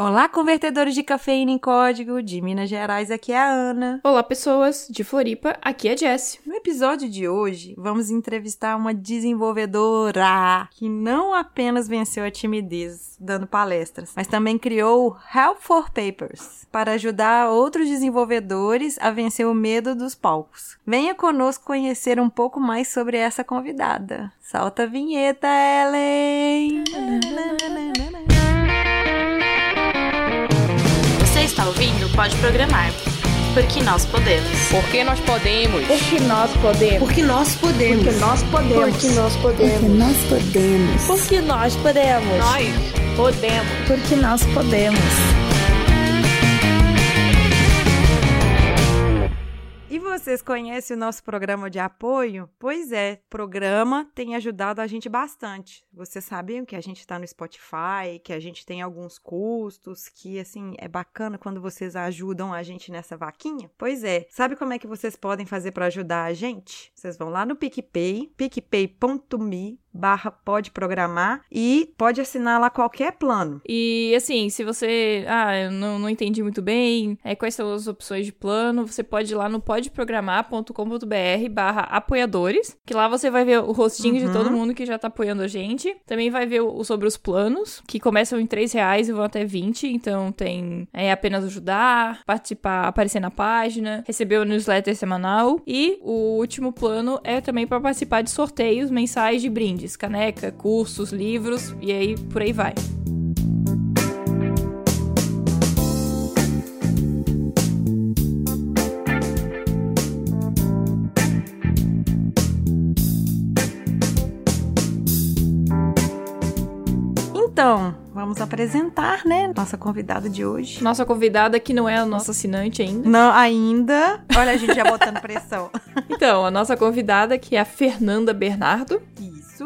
Olá, convertedores de cafeína em código, de Minas Gerais, aqui é a Ana. Olá, pessoas, de Floripa, aqui é a Jess. No episódio de hoje, vamos entrevistar uma desenvolvedora que não apenas venceu a timidez dando palestras, mas também criou o Help for Papers para ajudar outros desenvolvedores a vencer o medo dos palcos. Venha conosco conhecer um pouco mais sobre essa convidada. Salta a vinheta, Ellen! Ouvindo Pode Programar. Porque nós podemos. Porque nós podemos. Porque nós podemos. Porque nós podemos. Porque nós podemos. Porque nós podemos. Porque nós podemos. Nós podemos. Porque nós podemos. E vocês conhecem o nosso programa de apoio? Pois é, programa tem ajudado a gente bastante. Vocês sabiam que a gente está no Spotify, que a gente tem alguns custos, que assim é bacana quando vocês ajudam a gente nessa vaquinha? Pois é, sabe como é que vocês podem fazer para ajudar a gente? Vocês vão lá no PicPay, picpay.me barra pode programar e pode assinar lá qualquer plano. E assim, se você, ah, eu não, não entendi muito bem, é, quais são as opções de plano, você pode ir lá no podeprogramar.com.br barra apoiadores, que lá você vai ver o rostinho Uhum. de todo mundo que já tá apoiando a gente. Também vai ver o, sobre os planos, que começam em 3 reais e vão até 20, então tem é, apenas ajudar, participar, aparecer na página, receber o newsletter semanal e o último plano é também para participar de sorteios mensais de brindes, caneca, cursos, livros e aí por aí vai. Então, vamos apresentar, né, nossa convidada de hoje. Nossa convidada, que não é a nossa assinante ainda. Não, ainda. Olha a gente já botando pressão. Então, a nossa convidada, que é a Fernanda Bernardo.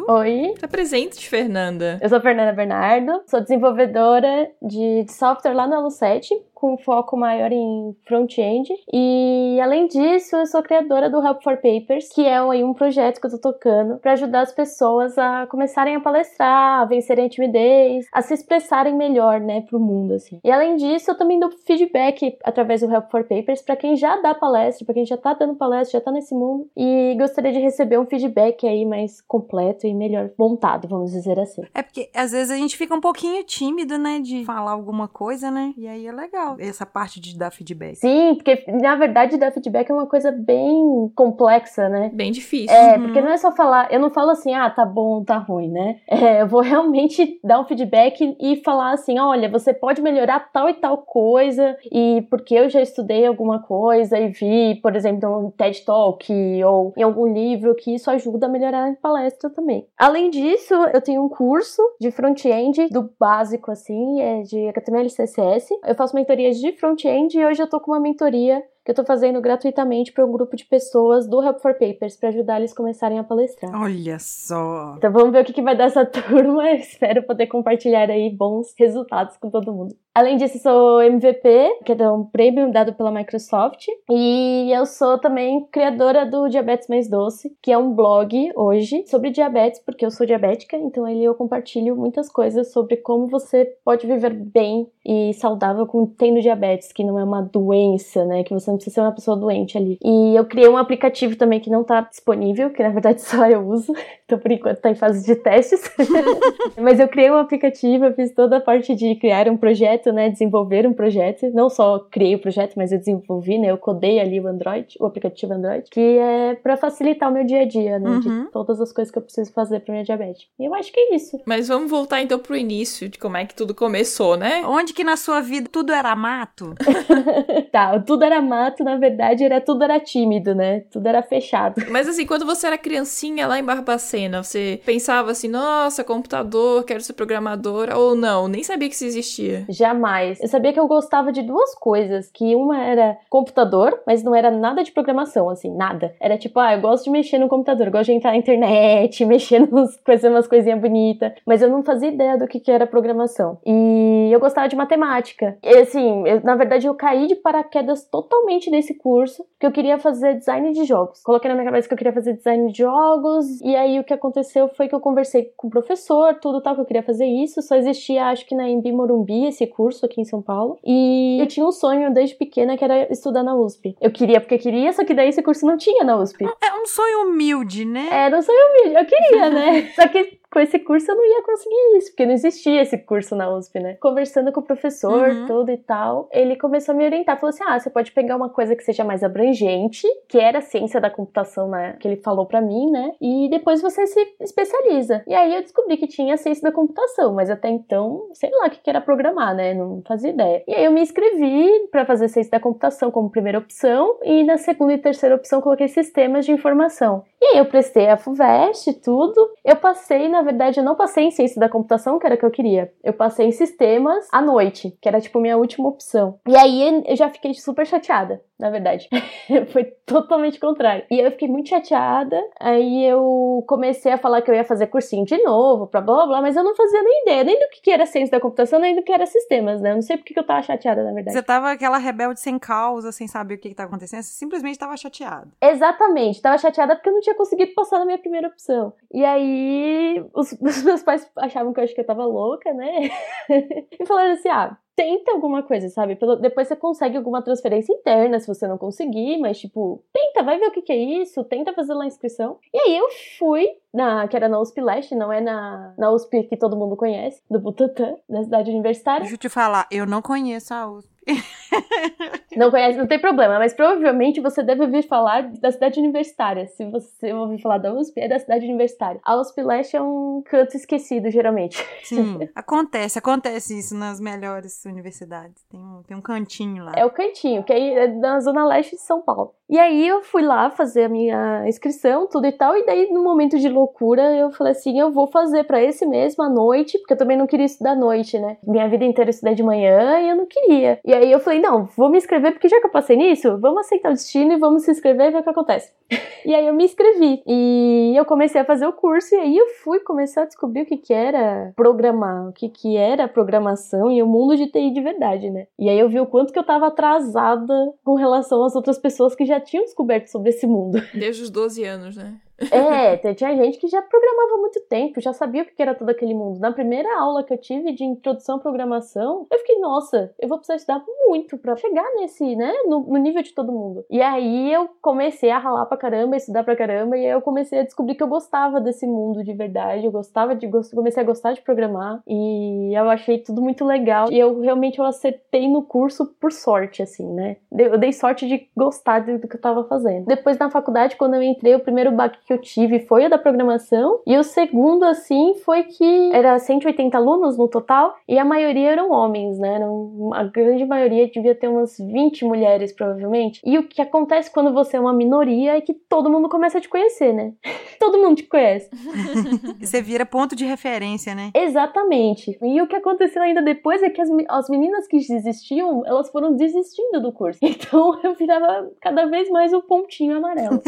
Oi, Tá presente, Fernanda. eu sou Fernanda Bernardo, sou desenvolvedora de software lá no Alu 7, com foco maior em front-end. E além disso, eu sou criadora do Help for Papers, que é um projeto que eu tô tocando para ajudar as pessoas a começarem a palestrar, a vencerem a timidez, a se expressarem melhor, né, pro mundo assim. E além disso, eu também dou feedback através do Help for Papers para quem já dá palestra, para quem já tá dando palestra, já tá nesse mundo e gostaria de receber um feedback aí mais completo e melhor montado, vamos dizer assim. É porque às vezes a gente fica um pouquinho tímido, né, de falar alguma coisa, né? E aí é legal essa parte de dar feedback. Sim, porque na verdade dar feedback é uma coisa bem complexa, né? Bem difícil. É, Uhum. porque não é só falar, eu não falo assim, ah, tá bom, tá ruim, né? É, eu vou realmente dar um feedback e falar assim, olha, você pode melhorar tal e tal coisa, e porque eu já estudei alguma coisa e vi, por exemplo, um TED Talk ou em algum livro que isso ajuda a melhorar a palestra também. Além disso, eu tenho um curso de front-end do básico, assim, é de HTML e CSS. Eu faço mentorias de front-end e hoje eu tô com uma mentoria que eu tô fazendo gratuitamente para um grupo de pessoas do Help for Papers para ajudar eles a começarem a palestrar. Olha só. Então vamos ver o que, que vai dar essa turma. Eu espero poder compartilhar aí bons resultados com todo mundo. Além disso, eu sou MVP, que é um prêmio dado pela Microsoft. E eu sou também criadora do Diabetes Mais Doce, que é um blog hoje sobre diabetes, porque eu sou diabética. Então ali eu compartilho muitas coisas sobre como você pode viver bem e saudável com tendo diabetes, que não é uma doença, né? Que você não precisa ser uma pessoa doente ali. E eu criei um aplicativo também que não tá disponível, que na verdade só eu uso. Então, por enquanto, tá em fase de testes. Mas eu criei um aplicativo, eu fiz toda a parte de criar um projeto, né? Desenvolver um projeto. Não só criei o projeto, mas eu desenvolvi, né? Eu codei ali o Android, o aplicativo Android, que é pra facilitar o meu dia a dia, né? Uhum. De todas as coisas que eu preciso fazer pra minha diabetes. E eu acho que é isso. Mas vamos voltar então pro início de como é que tudo começou, né? Onde que na sua vida tudo era mato? tá, tudo era mato, na verdade, era tudo era tímido, né? Tudo era fechado. Mas assim, quando você era criancinha lá em Barbacena, você pensava assim, nossa, computador, quero ser programadora, ou não, nem sabia que isso existia. Jamais. Eu sabia que eu gostava de duas coisas, que uma era computador, mas não era nada de programação, assim, nada. Era tipo, ah, eu gosto de mexer no computador, eu gosto de entrar na internet, mexer nos fazer umas coisinhas bonitas, mas eu não fazia ideia do que, que era programação. E eu gostava de matemática. E assim, eu, na verdade eu caí de paraquedas totalmente totalmente nesse curso, que eu queria fazer design de jogos. Coloquei na minha cabeça que eu queria fazer design de jogos, e aí o que aconteceu foi que eu conversei com o professor, tudo tal, que eu queria fazer isso. Só existia, acho que na Embi Morumbi, esse curso aqui em São Paulo. E eu tinha um sonho desde pequena que era estudar na USP. Eu queria porque queria, só que daí esse curso não tinha na USP. É um sonho humilde, né? Era um sonho humilde, eu queria, né? só que com esse curso eu não ia conseguir isso, porque não existia esse curso na USP, né? Conversando com o professor, Uhum. tudo e tal, ele começou a me orientar. Falou assim: ah, você pode pegar uma coisa que seja mais abrangente, que era a ciência da computação, né? Que ele falou pra mim, né? E depois você se especializa. E aí eu descobri que tinha a ciência da computação, mas até então, sei lá o que era programar, né? Não fazia ideia. E aí eu me inscrevi pra fazer ciência da computação como primeira opção, e na segunda e terceira opção coloquei sistemas de informação. E aí eu prestei a FUVEST tudo. Eu passei, na verdade, eu não passei em ciência da computação, que era o que eu queria. Eu passei em sistemas à noite, que era tipo minha última opção. E aí eu já fiquei super chateada, na verdade. Foi totalmente contrário. E eu fiquei muito chateada. Aí eu comecei a falar que eu ia fazer cursinho de novo, pra blá blá blá, mas eu não fazia nem ideia, nem do que era ciência da computação, nem do que era sistemas, né? Eu não sei porque que eu tava chateada, na verdade. Você tava aquela rebelde sem causa, sem saber o que, que tá acontecendo, você simplesmente tava chateada. Exatamente, tava chateada porque eu não tinha conseguido passar na minha primeira opção. E aí, os, os meus pais achavam que eu acho que eu tava louca, né? e falaram assim: ah, tenta alguma coisa, sabe? Pelo- depois você consegue alguma transferência interna se você não conseguir, mas tipo, tenta, vai ver o que, que é isso, tenta fazer lá a inscrição. E aí eu fui, na, que era na USP Leste, não é na, na USP que todo mundo conhece, do Butantã, na cidade universitária. Deixa eu te falar, eu não conheço a USP. Não conhece, não tem problema, mas provavelmente você deve ouvir falar da cidade universitária. Se você ouvir falar da USP, é da cidade universitária. A USP Leste é um canto esquecido, geralmente. Sim, acontece, acontece isso nas melhores universidades. Tem um, tem um cantinho lá. É o cantinho, que aí é na zona leste de São Paulo. E aí eu fui lá fazer a minha inscrição, tudo e tal, e daí no momento de loucura eu falei assim, eu vou fazer pra esse mesmo à noite, porque eu também não queria estudar à noite, né? Minha vida inteira eu estudei de manhã e eu não queria. E aí eu falei, não, vou me inscrever porque já que eu passei nisso, vamos aceitar o destino e vamos se inscrever e ver o que acontece. e aí eu me inscrevi e eu comecei a fazer o curso e aí eu fui começar a descobrir o que que era programar, o que que era programação e o mundo de TI de verdade, né? E aí eu vi o quanto que eu tava atrasada com relação às outras pessoas que já tinham descoberto sobre esse mundo. Desde os 12 anos, né? É, tinha gente que já programava há muito tempo, já sabia o que era todo aquele mundo. Na primeira aula que eu tive de introdução à programação, eu fiquei, nossa, eu vou precisar estudar muito pra chegar nesse, né, no, no nível de todo mundo. E aí eu comecei a ralar pra caramba, estudar pra caramba, e aí eu comecei a descobrir que eu gostava desse mundo de verdade, eu gostava de, comecei a gostar de programar, e eu achei tudo muito legal. E eu realmente eu acertei no curso por sorte, assim, né. Eu dei sorte de gostar do do que eu tava fazendo. Depois na faculdade, quando eu entrei, o primeiro baque que eu tive foi o da programação, e o segundo, assim, foi que era 180 alunos no total, e a maioria eram homens, né? Eram, a grande maioria devia ter umas 20 mulheres, provavelmente. E o que acontece quando você é uma minoria é que todo mundo começa a te conhecer, né? todo mundo te conhece. Você vira ponto de referência, né? Exatamente. E o que aconteceu ainda depois é que as, as meninas que desistiam, elas foram desistindo do curso. Então eu virava cada vez mais o pontinho amarelo.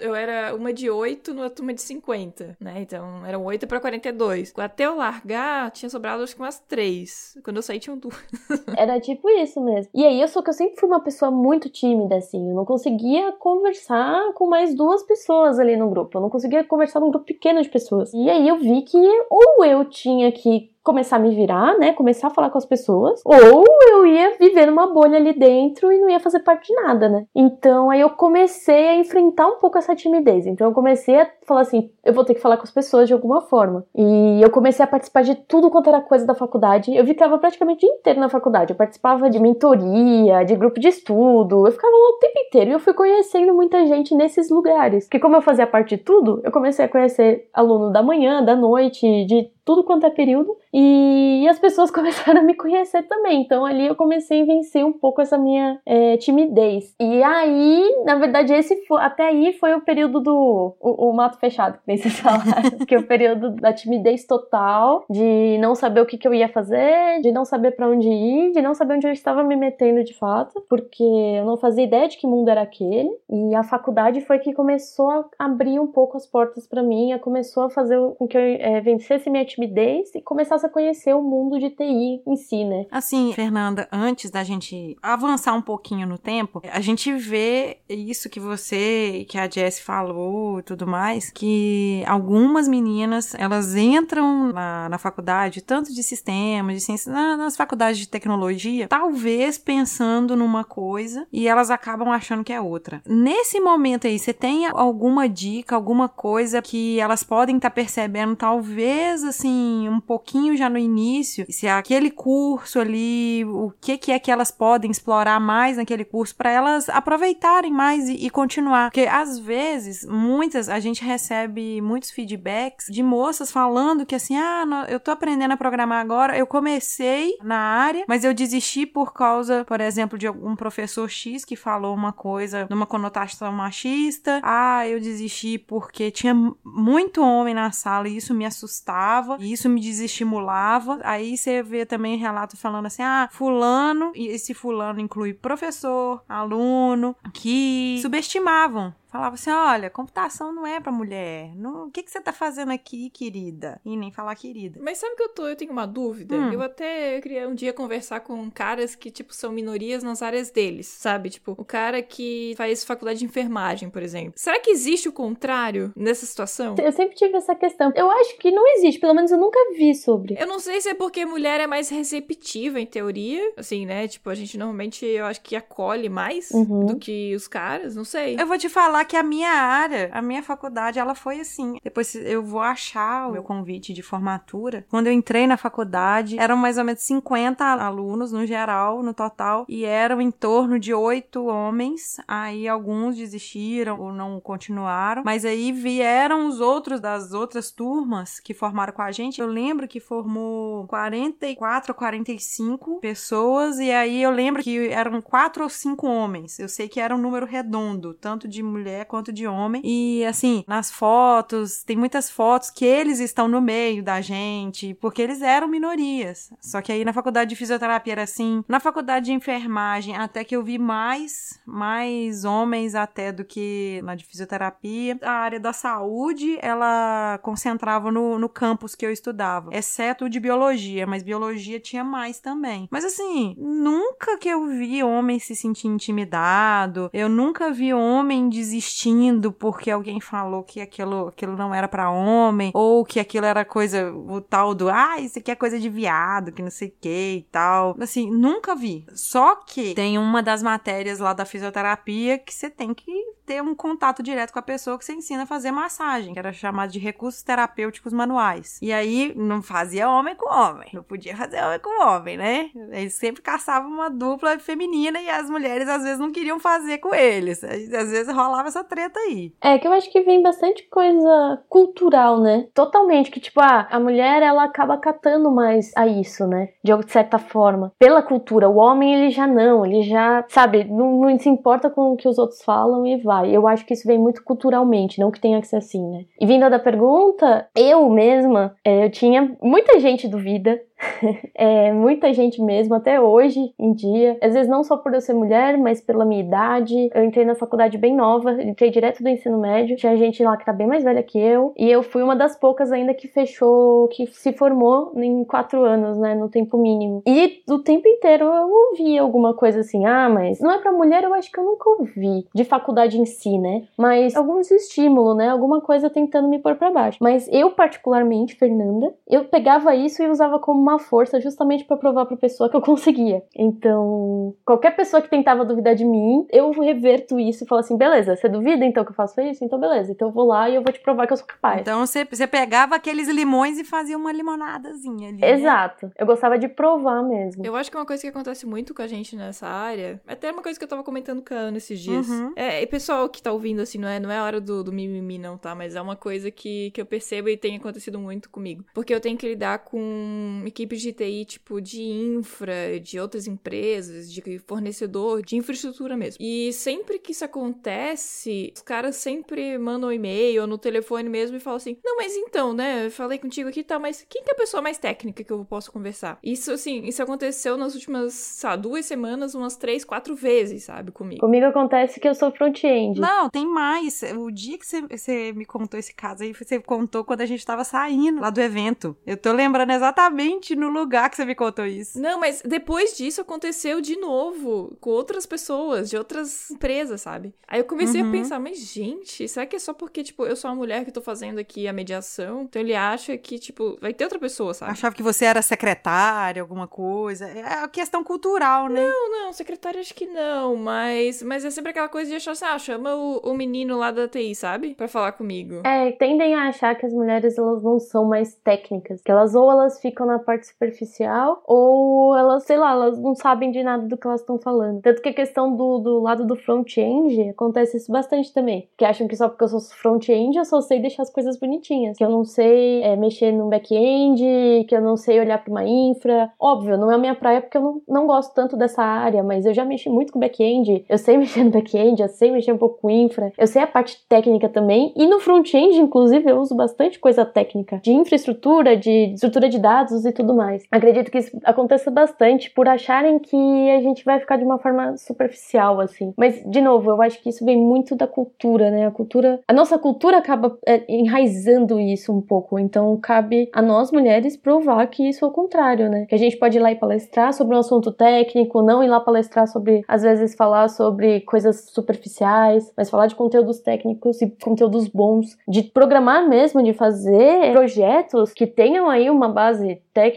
Eu era uma de 8 numa turma de 50, né? Então eram 8 pra 42. Até eu largar, tinha sobrado acho que umas 3. Quando eu saí, tinham duas. Era tipo isso mesmo. E aí, eu sou que eu sempre fui uma pessoa muito tímida, assim. Eu não conseguia conversar com mais duas pessoas ali no grupo. Eu não conseguia conversar num grupo pequeno de pessoas. E aí eu vi que ou eu tinha que começar a me virar, né? Começar a falar com as pessoas, ou eu ia viver numa bolha ali dentro e não ia fazer parte de nada, né? Então aí eu comecei a enfrentar um pouco essa timidez. Então eu comecei a falar assim, eu vou ter que falar com as pessoas de alguma forma. E eu comecei a participar de tudo quanto era coisa da faculdade. Eu ficava praticamente o dia inteiro na faculdade. Eu participava de mentoria, de grupo de estudo. Eu ficava lá o tempo inteiro e eu fui conhecendo muita gente nesses lugares. Porque como eu fazia parte de tudo, eu comecei a conhecer aluno da manhã, da noite, de tudo quanto é período. E as pessoas começaram a me conhecer também. Então ali eu comecei a vencer um pouco essa minha é, timidez. E aí, na verdade, esse foi, até aí foi o período do o, o mato fechado, que nem vocês falaram. que é o período da timidez total, de não saber o que, que eu ia fazer, de não saber para onde ir, de não saber onde eu estava me metendo de fato, porque eu não fazia ideia de que mundo era aquele. E a faculdade foi que começou a abrir um pouco as portas para mim, começou a fazer com que eu é, vencesse minha timidez e começasse a conhecer o mundo de TI em si, né? Assim, Fernanda, antes da gente avançar um pouquinho no tempo, a gente vê isso que você, que a Jess falou e tudo mais, que algumas meninas, elas entram na, na faculdade, tanto de sistemas, de ciências, na, nas faculdades de tecnologia, talvez pensando numa coisa e elas acabam achando que é outra. Nesse momento aí, você tem alguma dica, alguma coisa que elas podem estar tá percebendo, talvez assim, um pouquinho já no início, se aquele curso ali, o que, que é que elas podem explorar mais naquele curso para elas aproveitarem mais e, e continuar. Porque às vezes, muitas, a gente recebe muitos feedbacks de moças falando que assim, ah, eu tô aprendendo a programar agora, eu comecei na área, mas eu desisti por causa, por exemplo, de algum professor X que falou uma coisa numa conotação machista. Ah, eu desisti porque tinha muito homem na sala e isso me assustava, e isso me desestimulava. Aí você vê também relato falando assim: ah, fulano, e esse fulano inclui professor, aluno, que subestimavam falava assim: olha, computação não é pra mulher. Não, o que, que você tá fazendo aqui, querida? E nem falar querida. Mas sabe que eu tô, eu tenho uma dúvida? Hum. Eu até queria um dia conversar com caras que, tipo, são minorias nas áreas deles, sabe? Tipo, o cara que faz faculdade de enfermagem, por exemplo. Será que existe o contrário nessa situação? Eu sempre tive essa questão. Eu acho que não existe, pelo menos eu nunca vi sobre. Eu não sei se é porque mulher é mais receptiva, em teoria. Assim, né? Tipo, a gente normalmente, eu acho que acolhe mais Uhum. do que os caras, não sei. Eu vou te falar que a minha área, a minha faculdade, ela foi assim. Depois eu vou achar o meu convite de formatura. Quando eu entrei na faculdade, eram mais ou menos 50 alunos no geral, no total, e eram em torno de oito homens. Aí alguns desistiram ou não continuaram, mas aí vieram os outros das outras turmas que formaram com a gente. Eu lembro que formou 44 ou 45 pessoas, e aí eu lembro que eram quatro ou cinco homens. Eu sei que era um número redondo, tanto de mulher quanto de homem. E assim, nas fotos, tem muitas fotos que eles estão no meio da gente, porque eles eram minorias. Só que aí na faculdade de fisioterapia era assim, na faculdade de enfermagem, até que eu vi mais, mais homens até do que na de fisioterapia. A área da saúde, ela concentrava no, no campus que eu estudava, exceto o de biologia, mas biologia tinha mais também. Mas assim, nunca que eu vi homem se sentir intimidado, eu nunca vi homem desistindo porque alguém falou que aquilo, aquilo não era para homem, ou que aquilo era coisa, o tal do, ah, isso aqui é coisa de viado, que não sei o que e tal. Assim, nunca vi. Só que tem uma das matérias lá da fisioterapia que você tem que ter um contato direto com a pessoa que você ensina a fazer massagem, que era chamado de recursos terapêuticos manuais. E aí não fazia homem com homem, não podia fazer homem com homem, né? Eles sempre caçavam uma dupla feminina e as mulheres às vezes não queriam fazer com eles. Às vezes rolava essa treta aí. É que eu acho que vem bastante coisa cultural, né? Totalmente. Que, tipo, ah, a mulher ela acaba catando mais a isso, né? De certa forma. Pela cultura. O homem, ele já não. Ele já, sabe, não, não se importa com o que os outros falam e vai. Eu acho que isso vem muito culturalmente, não que tenha que ser assim, né? E vindo da pergunta, eu mesma, é, eu tinha. Muita gente duvida é, muita gente mesmo, até hoje em dia. Às vezes não só por eu ser mulher, mas pela minha idade. Eu entrei na faculdade bem nova, entrei direto do ensino médio. Tinha gente lá que tá bem mais velha que eu. E eu fui uma das poucas ainda que fechou, que se formou em quatro anos, né? No tempo mínimo. E o tempo inteiro eu ouvia alguma coisa assim, ah, mas não é pra mulher, eu acho que eu nunca ouvi. De faculdade em si, né? Mas alguns estímulos, né? Alguma coisa tentando me pôr pra baixo. Mas eu, particularmente, Fernanda, eu pegava isso e usava como uma força justamente para provar para pessoa que eu conseguia. Então, qualquer pessoa que tentava duvidar de mim, eu reverto isso e falo assim: beleza, você duvida então que eu faço isso? Então, beleza. Então, eu vou lá e eu vou te provar que eu sou capaz. Então, você, você pegava aqueles limões e fazia uma limonadazinha ali. né? Exato. Eu gostava de provar mesmo. Eu acho que uma coisa que acontece muito com a gente nessa área, até uma coisa que eu tava comentando com a Ana esses dias. Uhum. É, e pessoal que tá ouvindo, assim, não é, não é a hora do, do mimimi, não, tá? Mas é uma coisa que, que eu percebo e tem acontecido muito comigo. Porque eu tenho que lidar com. Equipes de TI, tipo, de infra, de outras empresas, de fornecedor, de infraestrutura mesmo. E sempre que isso acontece, os caras sempre mandam um e-mail ou no telefone mesmo e falam assim: Não, mas então, né? Eu falei contigo aqui, tá, mas quem que é a pessoa mais técnica que eu posso conversar? Isso, assim, isso aconteceu nas últimas, sabe, duas semanas, umas três, quatro vezes, sabe, comigo. Comigo acontece que eu sou front-end. Não, tem mais. O dia que você, você me contou esse caso aí, você contou quando a gente tava saindo lá do evento. Eu tô lembrando exatamente no lugar que você me contou isso. Não, mas depois disso aconteceu de novo com outras pessoas, de outras empresas, sabe? Aí eu comecei Uhum. a pensar, mas gente, será que é só porque, tipo, eu sou a mulher que tô fazendo aqui a mediação? Então ele acha que, tipo, vai ter outra pessoa, sabe? Achava que você era secretária, alguma coisa. É a questão cultural, né? Não, não, secretária acho que não, mas, mas é sempre aquela coisa de achar assim, ah, chama o, o menino lá da TI, sabe? Pra falar comigo. É, tendem a achar que as mulheres elas não são mais técnicas, que elas ou elas ficam na parte superficial ou elas, sei lá, elas não sabem de nada do que elas estão falando. Tanto que a questão do, do lado do front-end acontece isso bastante também, que acham que só porque eu sou front-end eu só sei deixar as coisas bonitinhas, que eu não sei é, mexer no back-end, que eu não sei olhar para uma infra. Óbvio, não é a minha praia porque eu não, não gosto tanto dessa área, mas eu já mexi muito com back-end, eu sei mexer no back-end, eu sei mexer um pouco com infra, eu sei a parte técnica também, e no front-end, inclusive, eu uso bastante coisa técnica, de infraestrutura, de estrutura de dados e tudo mais. Acredito que isso aconteça bastante por acharem que a gente vai ficar de uma forma superficial, assim. Mas, de novo, eu acho que isso vem muito da cultura, né? A cultura. A nossa cultura acaba é, enraizando isso um pouco. Então, cabe a nós, mulheres, provar que isso é o contrário, né? Que a gente pode ir lá e palestrar sobre um assunto técnico, não ir lá palestrar sobre, às vezes, falar sobre coisas superficiais, mas falar de conteúdos técnicos e conteúdos bons, de programar mesmo, de fazer projetos que tenham aí uma base técnica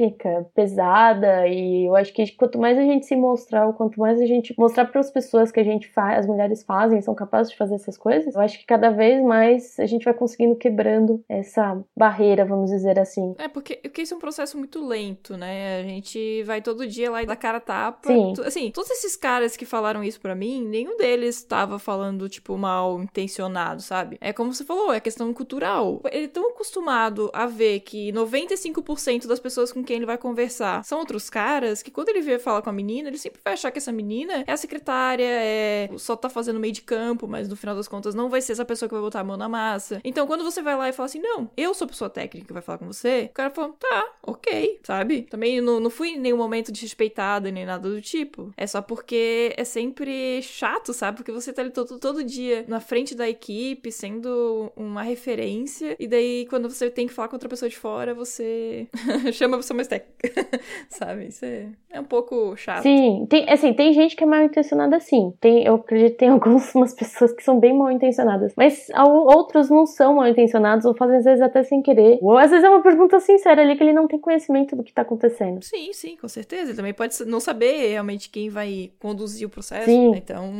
pesada e eu acho que quanto mais a gente se mostrar, ou quanto mais a gente mostrar para as pessoas que a gente faz, as mulheres fazem, são capazes de fazer essas coisas, eu acho que cada vez mais a gente vai conseguindo quebrando essa barreira, vamos dizer assim. É, porque, porque isso é um processo muito lento, né? A gente vai todo dia lá e dá cara tapa. Sim. Assim, todos esses caras que falaram isso pra mim, nenhum deles estava falando, tipo, mal intencionado, sabe? É como você falou, é questão cultural. Ele é tão acostumado a ver que 95% das pessoas com quem ele vai conversar são outros caras, que quando ele vier falar com a menina, ele sempre vai achar que essa menina é a secretária, é só tá fazendo meio de campo, mas no final das contas não vai ser essa pessoa que vai botar a mão na massa. Então, quando você vai lá e fala assim, não, eu sou a pessoa técnica que vai falar com você, o cara fala, tá, ok, sabe? Também não, não fui em nenhum momento desrespeitada nem nada do tipo. É só porque é sempre chato, sabe? Porque você tá ali todo, todo dia na frente da equipe, sendo uma referência, e daí quando você tem que falar com outra pessoa de fora, você chama pessoa mais técnica, sabe? Isso é, é um pouco chato. Sim, tem, assim, tem gente que é mal intencionada sim. Tem, eu acredito que tem algumas pessoas que são bem mal intencionadas. Mas outros não são mal intencionados, ou fazem às vezes até sem querer. Ou às vezes é uma pergunta sincera ali que ele não tem conhecimento do que tá acontecendo. Sim, sim, com certeza. Ele também pode não saber realmente quem vai conduzir o processo. Sim. né? Então,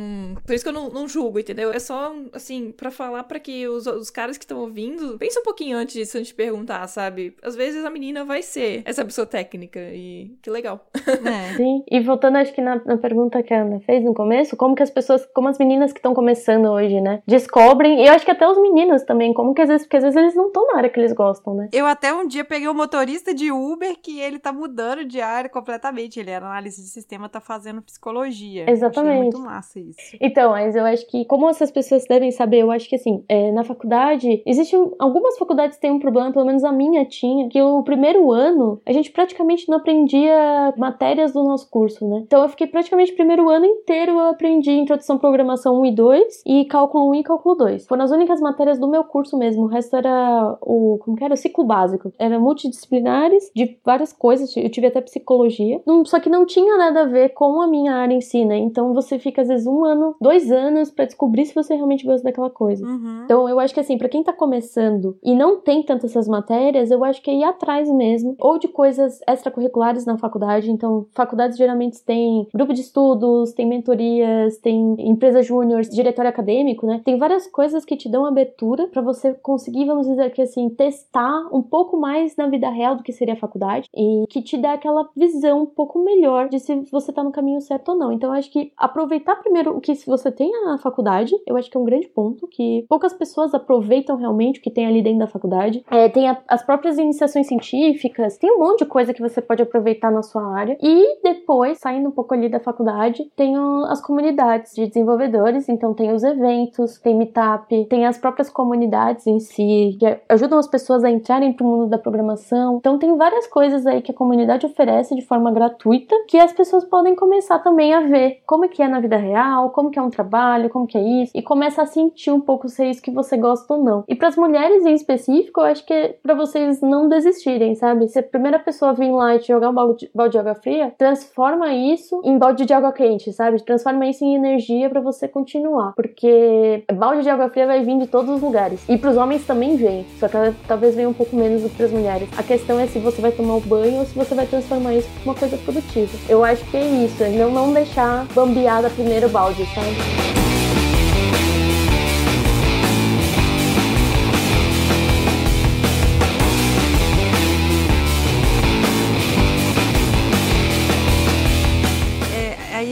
por isso que eu não, não julgo, entendeu? É só, assim, pra falar pra que os, os caras que estão ouvindo, pensa um pouquinho antes disso, antes de perguntar, sabe? Às vezes a menina vai ser essa pessoa técnica e que legal. É. Sim. E voltando, acho que na, na pergunta que a Ana fez no começo, como que as pessoas, como as meninas que estão começando hoje, né, descobrem, e eu acho que até os meninos também, como que às vezes, porque às vezes eles não estão na área que eles gostam, né? Eu até um dia peguei um motorista de Uber que ele tá mudando de área completamente. Ele era analista de sistema, tá fazendo psicologia. Exatamente. Achei muito massa isso. Então, mas eu acho que, como essas pessoas devem saber, eu acho que assim, é, na faculdade, existem. Algumas faculdades têm um problema, pelo menos a minha tinha, que o primeiro ano a gente praticamente não aprendia matérias do nosso curso, né? Então eu fiquei praticamente o primeiro ano inteiro eu aprendi Introdução à Programação 1 e 2 e Cálculo 1 e Cálculo 2. Foram as únicas matérias do meu curso mesmo, o resto era o. Como que era? O ciclo básico. Era multidisciplinares, de várias coisas, eu tive até psicologia, só que não tinha nada a ver com a minha área em si, né? Então você fica às vezes um ano, dois anos pra descobrir se você realmente gosta daquela coisa. Uhum. Então, eu acho que assim, pra quem tá começando e não tem tantas essas matérias, eu acho que é ir atrás mesmo, ou de coisas extracurriculares na faculdade. Então, faculdades geralmente têm grupo de estudos, tem mentorias, tem empresa júnior, diretório acadêmico, né? Tem várias coisas que te dão abertura pra você conseguir, vamos dizer que assim, testar um pouco mais na vida real do que seria a faculdade e que te dá aquela visão um pouco melhor de se você tá no caminho certo ou não. Então, acho que aproveitar primeiro o que você tem na faculdade, eu acho que é um grande ponto, que poucas pessoas aproveitam realmente o que tem ali dentro da faculdade. É, tem a- as próprias iniciações científicas, tem um de coisa que você pode aproveitar na sua área. E depois, saindo um pouco ali da faculdade, tem as comunidades de desenvolvedores, então tem os eventos, tem meetup, tem as próprias comunidades em si, que ajudam as pessoas a entrarem para o mundo da programação. Então tem várias coisas aí que a comunidade oferece de forma gratuita que as pessoas podem começar também a ver como é que é na vida real, como que é um trabalho, como que é isso, e começa a sentir um pouco se é isso que você gosta ou não. E para as mulheres em específico, eu acho que é para vocês não desistirem, sabe? Se a primeira pessoa vir lá e te jogar um balde, balde de água fria, transforma isso em balde de água quente, sabe? Transforma isso em energia para você continuar, porque balde de água fria vai vir de todos os lugares. E para os homens também vem, só que talvez venha um pouco menos do que para as mulheres. A questão é se você vai tomar o banho ou se você vai transformar isso em uma coisa produtiva. Eu acho que é isso, é não, não deixar bambeada primeiro balde, sabe?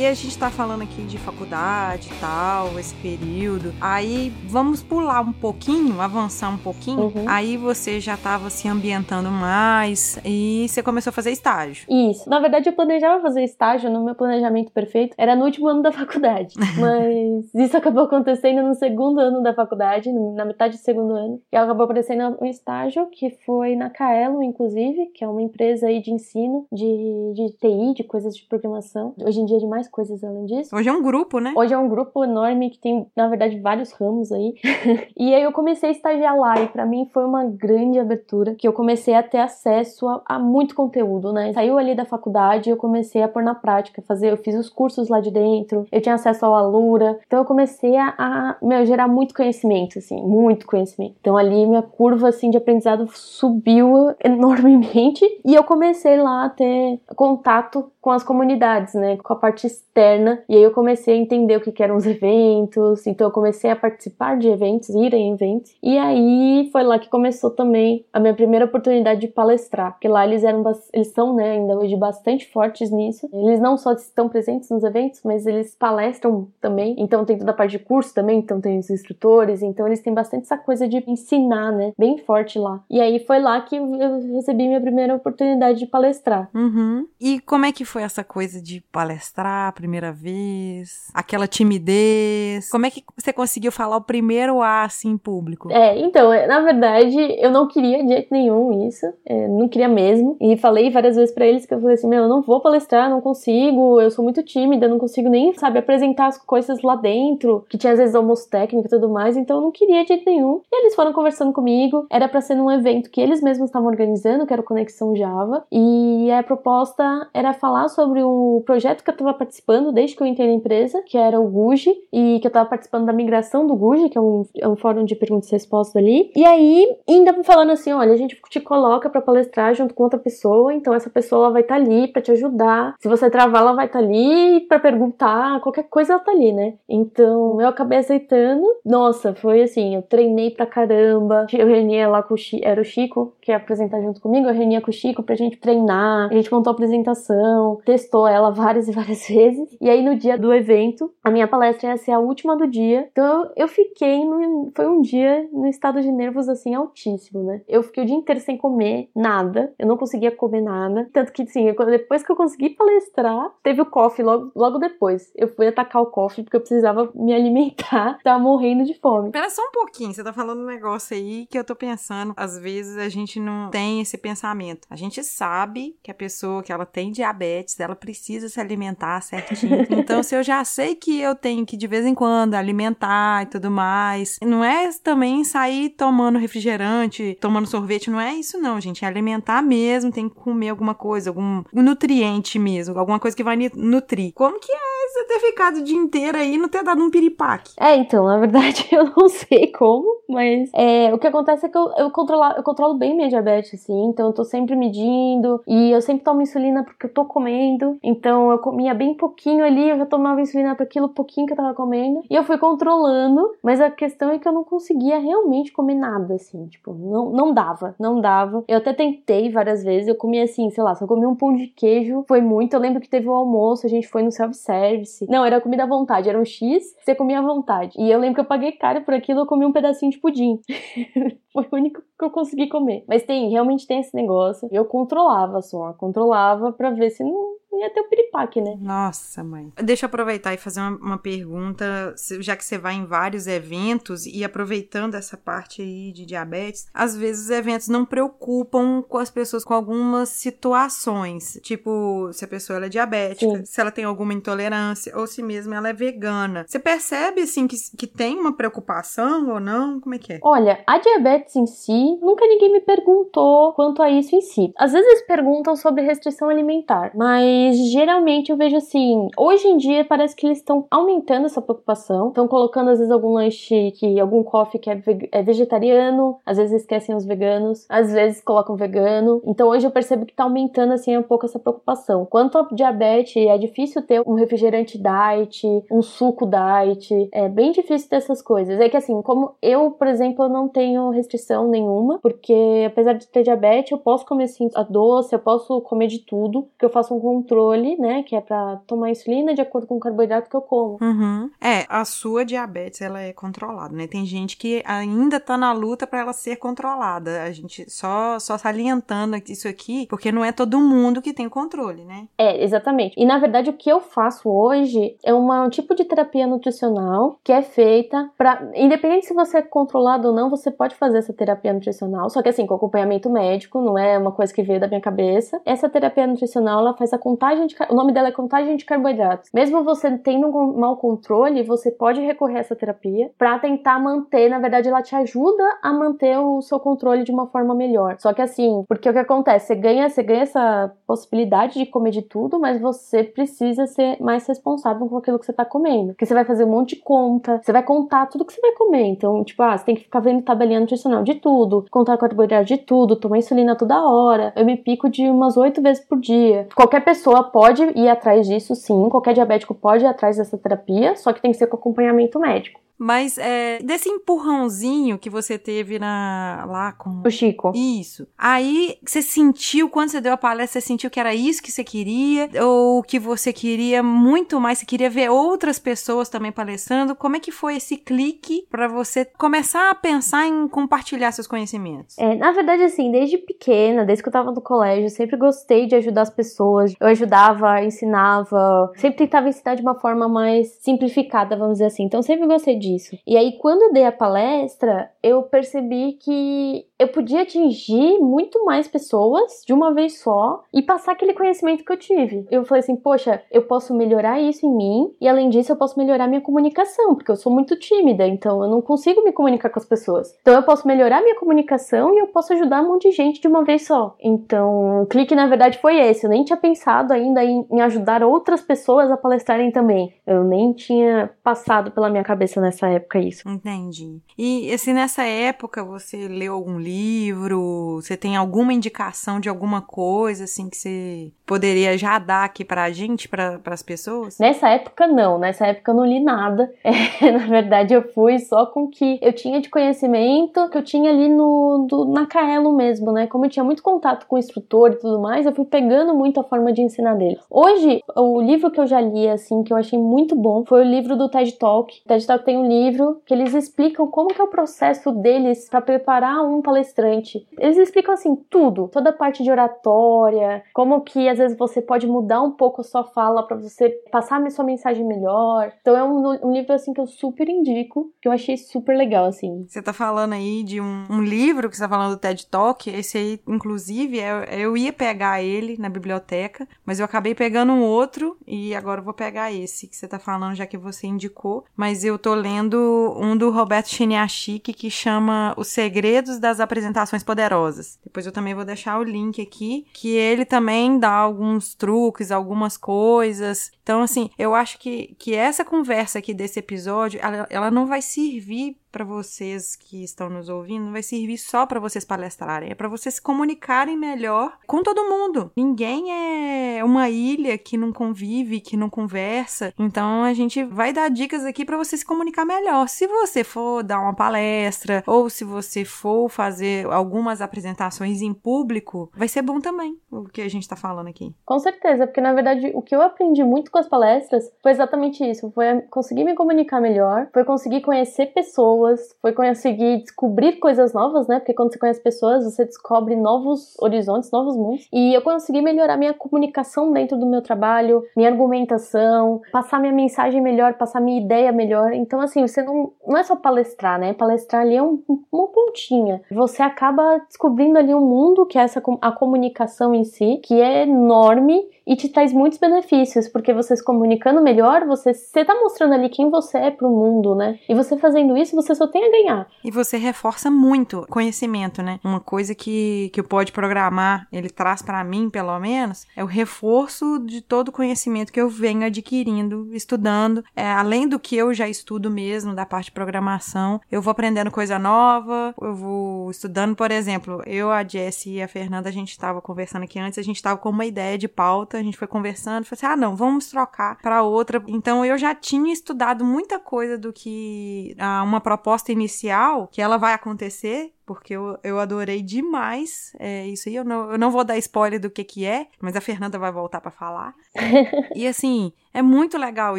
A gente está falando aqui de faculdade e tal, esse período. Aí vamos pular um pouquinho, avançar um pouquinho. Uhum. Aí você já estava se ambientando mais e você começou a fazer estágio. Isso. Na verdade, eu planejava fazer estágio no meu planejamento perfeito. Era no último ano da faculdade. Mas isso acabou acontecendo no segundo ano da faculdade, na metade do segundo ano. E acabou aparecendo um estágio que foi na Kaelo, inclusive, que é uma empresa aí de ensino de, de TI, de coisas de programação. Hoje em dia é de mais coisas além disso. Hoje é um grupo, né? Hoje é um grupo enorme que tem, na verdade, vários ramos aí. e aí eu comecei a estagiar lá e para mim foi uma grande abertura, que eu comecei a ter acesso a, a, muito conteúdo, né? Saiu ali da faculdade e eu comecei a pôr na prática, fazer, eu fiz os cursos lá de dentro, eu tinha acesso ao Alura, então eu comecei a, a meu, gerar muito conhecimento, assim, muito conhecimento. Então ali minha curva, assim, de aprendizado subiu enormemente e eu comecei lá a ter contato com as comunidades, né? Com a parte externa. E aí eu comecei a entender o que, que eram os eventos. Então eu comecei a participar de eventos, ir em eventos. E aí foi lá que começou também a minha primeira oportunidade de palestrar. Porque lá eles eram, eles são, né, ainda hoje bastante fortes nisso. Eles não só estão presentes nos eventos, mas eles palestram também. Então tem toda a parte de curso também, então tem os instrutores. Então eles têm bastante essa coisa de ensinar, né? Bem forte lá. E aí foi lá que eu recebi minha primeira oportunidade de palestrar. Uhum. E como é que foi? Foi essa coisa de palestrar a primeira vez? Aquela timidez? Como é que você conseguiu falar o primeiro A assim em público? É, então, é, na verdade, eu não queria de jeito nenhum isso. É, não queria mesmo. E falei várias vezes para eles que eu falei assim: meu, eu não vou palestrar, não consigo, eu sou muito tímida, não consigo nem, sabe, apresentar as coisas lá dentro, que tinha às vezes almoço técnico e tudo mais, então eu não queria de jeito nenhum. E eles foram conversando comigo, era para ser num evento que eles mesmos estavam organizando, que era o Conexão Java, e a proposta era falar falar sobre o projeto que eu estava participando desde que eu entrei na empresa, que era o Guji, e que eu estava participando da migração do Guji, que é um, é um fórum de perguntas e respostas ali. E aí, ainda falando assim: olha, a gente te coloca para palestrar junto com outra pessoa, então essa pessoa vai estar tá ali para te ajudar. Se você travar, ela vai estar tá ali para perguntar, qualquer coisa ela tá ali, né? Então eu acabei aceitando. Nossa, foi assim: eu treinei pra caramba. Eu reunia lá com o Chico, era o Chico que ia apresentar junto comigo, eu reunia com o Chico pra gente treinar, a gente montou a apresentação testou ela várias e várias vezes. E aí no dia do evento, a minha palestra ia ser a última do dia. Então eu fiquei no, foi um dia no estado de nervos assim altíssimo, né? Eu fiquei o dia inteiro sem comer nada. Eu não conseguia comer nada. Tanto que sim, depois que eu consegui palestrar, teve o coffee logo, logo depois. Eu fui atacar o coffee porque eu precisava me alimentar. Tava morrendo de fome. Espera só um pouquinho, você tá falando um negócio aí que eu tô pensando. Às vezes a gente não tem esse pensamento. A gente sabe que a pessoa que ela tem diabetes diabetes, ela precisa se alimentar certinho. Então, se eu já sei que eu tenho que de vez em quando alimentar e tudo mais, não é também sair tomando refrigerante, tomando sorvete, não é isso não, gente. É alimentar mesmo, tem que comer alguma coisa, algum nutriente mesmo, alguma coisa que vai nutrir. Como que é você ter ficado o dia inteiro aí e não ter dado um piripaque? É, então, na verdade, eu não sei como, mas é, o que acontece é que eu, eu, controlo, eu controlo bem minha diabetes, assim, então eu tô sempre medindo e eu sempre tomo insulina porque eu tô comendo comendo. Então eu comia bem pouquinho ali, eu já tomava insulina para aquilo pouquinho que eu tava comendo. E eu fui controlando, mas a questão é que eu não conseguia realmente comer nada, assim, tipo, não, não dava, não dava. Eu até tentei várias vezes, eu comia assim, sei lá, se eu comia um pão de queijo, foi muito. Eu lembro que teve o um almoço, a gente foi no self-service. Não, era comida à vontade. Era um X, você comia à vontade. E eu lembro que eu paguei caro por aquilo, eu comi um pedacinho de pudim. Foi o único que eu consegui comer. Mas tem, realmente tem esse negócio. Eu controlava só, controlava pra ver se não ia ter o piripaque, né? Nossa, mãe. Deixa eu aproveitar e fazer uma, uma pergunta, já que você vai em vários eventos e aproveitando essa parte aí de diabetes, às vezes os eventos não preocupam com as pessoas com algumas situações, tipo se a pessoa é diabética, Sim. se ela tem alguma intolerância ou se mesmo ela é vegana. Você percebe assim que, que tem uma preocupação ou não? Como é que é? Olha, a diabetes em si, nunca ninguém me perguntou quanto a isso em si. Às vezes eles perguntam sobre restrição alimentar, mas geralmente eu vejo assim, hoje em dia parece que eles estão aumentando essa preocupação, estão colocando às vezes algum lanche que algum coffee que é, é vegetariano, às vezes esquecem os veganos, às vezes colocam vegano. Então hoje eu percebo que tá aumentando assim um pouco essa preocupação. Quanto a diabetes, é difícil ter um refrigerante diet, um suco diet, é bem difícil ter essas coisas. É que assim, como eu, por exemplo, eu não tenho restrição nenhuma, porque apesar de ter diabetes, eu posso comer assim a doce, eu posso comer de tudo, porque eu faço um controle, né, que é pra tomar insulina de acordo com o carboidrato que eu como. Uhum. É, a sua diabetes, ela é controlada, né? Tem gente que ainda tá na luta pra ela ser controlada. A gente só, só salientando isso aqui, porque não é todo mundo que tem o controle, né? É, exatamente. E na verdade o que eu faço hoje é uma- um tipo de terapia nutricional que é feita pra. Independente se você é controlado ou não, você pode fazer essa terapia nutricional. Só que assim, com acompanhamento médico, não é uma coisa que veio da minha cabeça. Essa terapia nutricional, ela faz a contagem de. O nome dela é contagem de carboidratos. Mesmo você tendo um mau controle, você pode recorrer a essa terapia pra tentar manter. Na verdade, ela te ajuda a manter o seu controle de uma forma melhor. Só que assim, porque o que acontece? Você ganha, você ganha essa possibilidade de comer de tudo, mas você precisa ser mais responsável com aquilo que você tá comendo. Porque você vai fazer um monte de conta, você vai contar tudo que você vai comer. Então, tipo, ah, você tem que ficar vendo tabelinha nutricional de tudo, contar carboidrato de tudo, tomar insulina toda hora. Eu me pico de umas oito vezes por dia. Qualquer pessoa pode ir atrás disso, sim. Qualquer diabético pode ir atrás dessa terapia, só que tem que ser com acompanhamento médico. Mas é, desse empurrãozinho que você teve na lá com. O Chico. Isso. Aí você sentiu, quando você deu a palestra, você sentiu que era isso que você queria? Ou que você queria muito mais? Você queria ver outras pessoas também palestrando? Como é que foi esse clique pra você começar a pensar em compartilhar seus conhecimentos? É, na verdade, assim, desde pequena, desde que eu tava no colégio, eu sempre gostei de ajudar as pessoas. Eu ajudava, ensinava, sempre tentava ensinar de uma forma mais simplificada, vamos dizer assim. Então, sempre gostei disso. E aí, quando eu dei a palestra, eu percebi que eu podia atingir muito mais pessoas de uma vez só e passar aquele conhecimento que eu tive. Eu falei assim, poxa, eu posso melhorar isso em mim e além disso eu posso melhorar minha comunicação, porque eu sou muito tímida, então eu não consigo me comunicar com as pessoas. Então eu posso melhorar minha comunicação e eu posso ajudar um monte de gente de uma vez só. Então, o clique na verdade foi esse. Eu nem tinha pensado ainda em, em ajudar outras pessoas a palestrarem também. Eu nem tinha passado pela minha cabeça nessa época isso. Entendi. E assim, nessa época, você leu algum livro? Você tem alguma indicação de alguma coisa assim que você poderia já dar aqui pra gente, pra, pras pessoas? Nessa época, não. Nessa época eu não li nada. É, na verdade, eu fui só com o que eu tinha de conhecimento, que eu tinha ali no, do, na Kaelo mesmo, né? Como eu tinha muito contato com o instrutor e tudo mais, eu fui pegando muito a forma de ensinar deles. Hoje, o livro que eu já li, assim, que eu achei muito bom, foi o livro do TED Talk. O TED Talk tem um livro que eles explicam como que é o processo deles para preparar um palestrante. Eles explicam, assim, tudo. Toda a parte de oratória, como que às vezes você pode mudar um pouco a sua fala para você passar a sua mensagem melhor. Então é um, um livro assim que eu super indico, que eu achei super legal assim. Você tá falando aí de um, um livro que você tá falando do TED Talk. Esse aí, inclusive, eu, eu ia pegar ele na biblioteca, mas eu acabei pegando um outro e agora eu vou pegar esse que você tá falando, já que você indicou. Mas eu tô lendo um do Roberto Chiniachik que chama Os Segredos das Apresentações Poderosas. Depois eu também vou deixar o link aqui, que ele também dá alguns truques, algumas coisas. Então, assim, eu acho que, que essa conversa aqui desse episódio, ela, ela não vai servir para vocês que estão nos ouvindo, não vai servir só para vocês palestrarem, é para vocês se comunicarem melhor com todo mundo. Ninguém é uma ilha que não convive, que não conversa. Então a gente vai dar dicas aqui para você se comunicar melhor. Se você for dar uma palestra ou se você for fazer algumas apresentações em público, vai ser bom também o que a gente tá falando aqui. Com certeza, porque na verdade o que eu aprendi muito com as palestras foi exatamente isso, foi conseguir me comunicar melhor, foi conseguir conhecer pessoas pessoas, foi conseguir descobrir coisas novas, né? Porque quando você conhece pessoas, você descobre novos horizontes, novos mundos. E eu consegui melhorar minha comunicação dentro do meu trabalho, minha argumentação, passar minha mensagem melhor, passar minha ideia melhor. Então, assim, você não, não é só palestrar, né? Palestrar ali é um, uma pontinha. Você acaba descobrindo ali um mundo que é essa a comunicação em si, que é enorme e te traz muitos benefícios, porque você se comunicando melhor, você está mostrando ali quem você é para o mundo, né? E você fazendo isso, você só tem a ganhar. E você reforça muito conhecimento, né? Uma coisa que, que o Pode Programar, ele traz para mim, pelo menos, é o reforço de todo o conhecimento que eu venho adquirindo, estudando. É, além do que eu já estudo mesmo, da parte de programação, eu vou aprendendo coisa nova, eu vou estudando, por exemplo, eu, a Jessie e a Fernanda, a gente estava conversando aqui antes, a gente estava com uma ideia de pauta a gente foi conversando, falei assim: ah, não, vamos trocar para outra. Então eu já tinha estudado muita coisa do que ah, uma proposta inicial, que ela vai acontecer, porque eu, eu adorei demais é, isso aí. Eu não, eu não vou dar spoiler do que que é, mas a Fernanda vai voltar para falar. e assim, é muito legal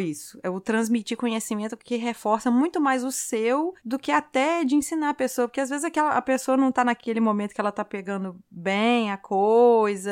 isso. É o transmitir conhecimento que reforça muito mais o seu do que até de ensinar a pessoa, porque às vezes aquela, a pessoa não tá naquele momento que ela tá pegando bem a coisa,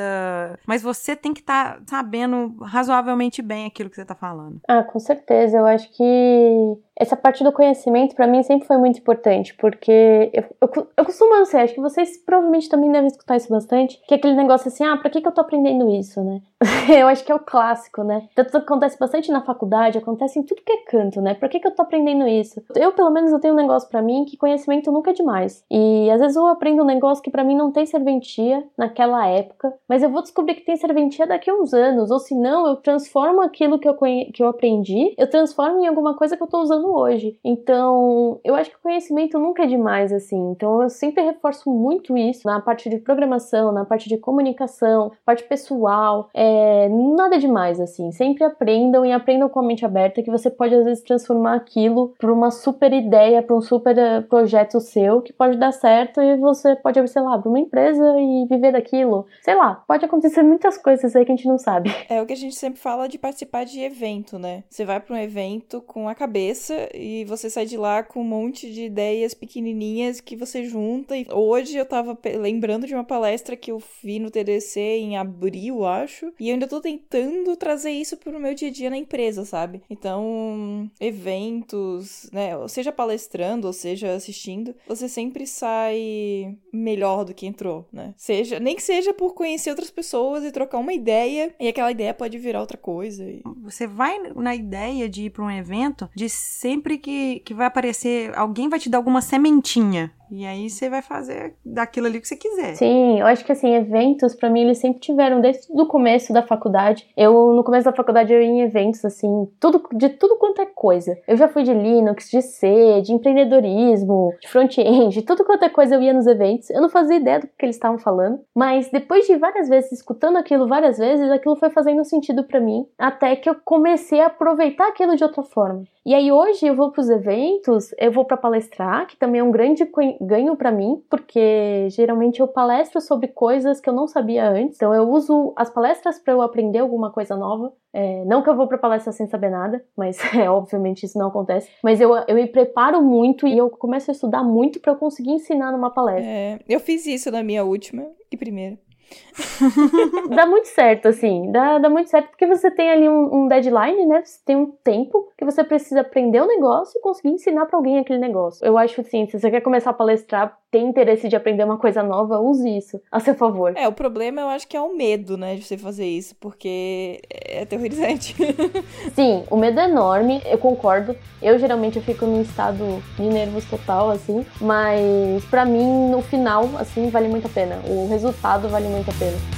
mas você tem que estar tá sabendo razoavelmente bem aquilo que você tá falando. Ah, com certeza. Eu acho que essa parte do conhecimento para mim sempre foi muito importante, porque eu, eu, eu costumo, não sei, acho que vocês provavelmente também devem escutar isso bastante, que é aquele negócio assim, ah, pra que, que eu tô aprendendo isso, né? eu acho que é o clássico, né? Tanto acontece bastante na faculdade, acontece em tudo que é canto, né? Pra que, que eu tô aprendendo isso? Eu, pelo menos, eu tenho um negócio para mim que conhecimento nunca é demais. E às vezes eu aprendo um negócio que para mim não tem serventia naquela época, mas eu vou descobrir que tem serventia daqui a uns anos, ou se não, eu transformo aquilo que eu, que eu aprendi, eu transformo em alguma coisa que eu tô usando hoje. Então, eu acho que o conhecimento nunca é demais, assim. Então, eu sempre reforço muito isso na parte de programação, na parte de comunicação, parte pessoal. É, nada demais, assim. Sempre aprendam e aprendam com a mente aberta que você pode, às vezes, transformar aquilo para uma super ideia, para um super eh, projeto seu que pode dar certo e você pode, sei lá, abrir uma empresa e viver daquilo. Sei lá, pode acontecer muitas coisas aí que a gente não sabe. É o que a gente sempre fala de participar de evento, né? Você vai para um evento com a cabeça e você sai de lá com um monte de ideias pequenininhas que você junta. E hoje eu tava lembrando de uma palestra que eu vi no TDC em abril, acho, e eu ainda tô tentando trazer isso pro meu dia a dia na empresa, sabe? Então, eventos, né, ou seja palestrando, ou seja assistindo, você sempre sai melhor do que entrou, né? Seja, nem que seja por conhecer outras pessoas e trocar uma ideia, e aquela ideia pode virar outra coisa. E... Você vai na ideia de ir para um evento de sempre sempre que, que vai aparecer, alguém vai te dar alguma sementinha. E aí você vai fazer daquilo ali que você quiser. Sim, eu acho que assim, eventos para mim eles sempre tiveram desde o começo da faculdade. Eu no começo da faculdade eu ia em eventos assim, tudo de tudo quanto é coisa. Eu já fui de Linux, de C, de empreendedorismo, de front-end, tudo quanto é coisa eu ia nos eventos. Eu não fazia ideia do que eles estavam falando, mas depois de várias vezes escutando aquilo várias vezes, aquilo foi fazendo sentido para mim, até que eu comecei a aproveitar aquilo de outra forma. E aí hoje eu vou para os eventos, eu vou para palestrar, que também é um grande ganho para mim, porque geralmente eu palestro sobre coisas que eu não sabia antes. Então eu uso as palestras para eu aprender alguma coisa nova. É, não que eu vou para palestra sem saber nada, mas é, obviamente isso não acontece. Mas eu, eu me preparo muito e eu começo a estudar muito para eu conseguir ensinar numa palestra. É, eu fiz isso na minha última e primeira. dá muito certo, assim. Dá, dá muito certo porque você tem ali um, um, deadline, né? Você tem um tempo que você precisa aprender o negócio e conseguir ensinar para alguém aquele negócio. Eu acho assim, se você quer começar a palestrar, tem interesse de aprender uma coisa nova, use isso a seu favor. É, o problema eu acho que é o medo, né, de você fazer isso, porque é aterrorizante. Sim, o medo é enorme, eu concordo. Eu geralmente eu fico num estado de nervos total, assim, mas para mim, no final, assim, vale muito a pena. O resultado vale muito a pena.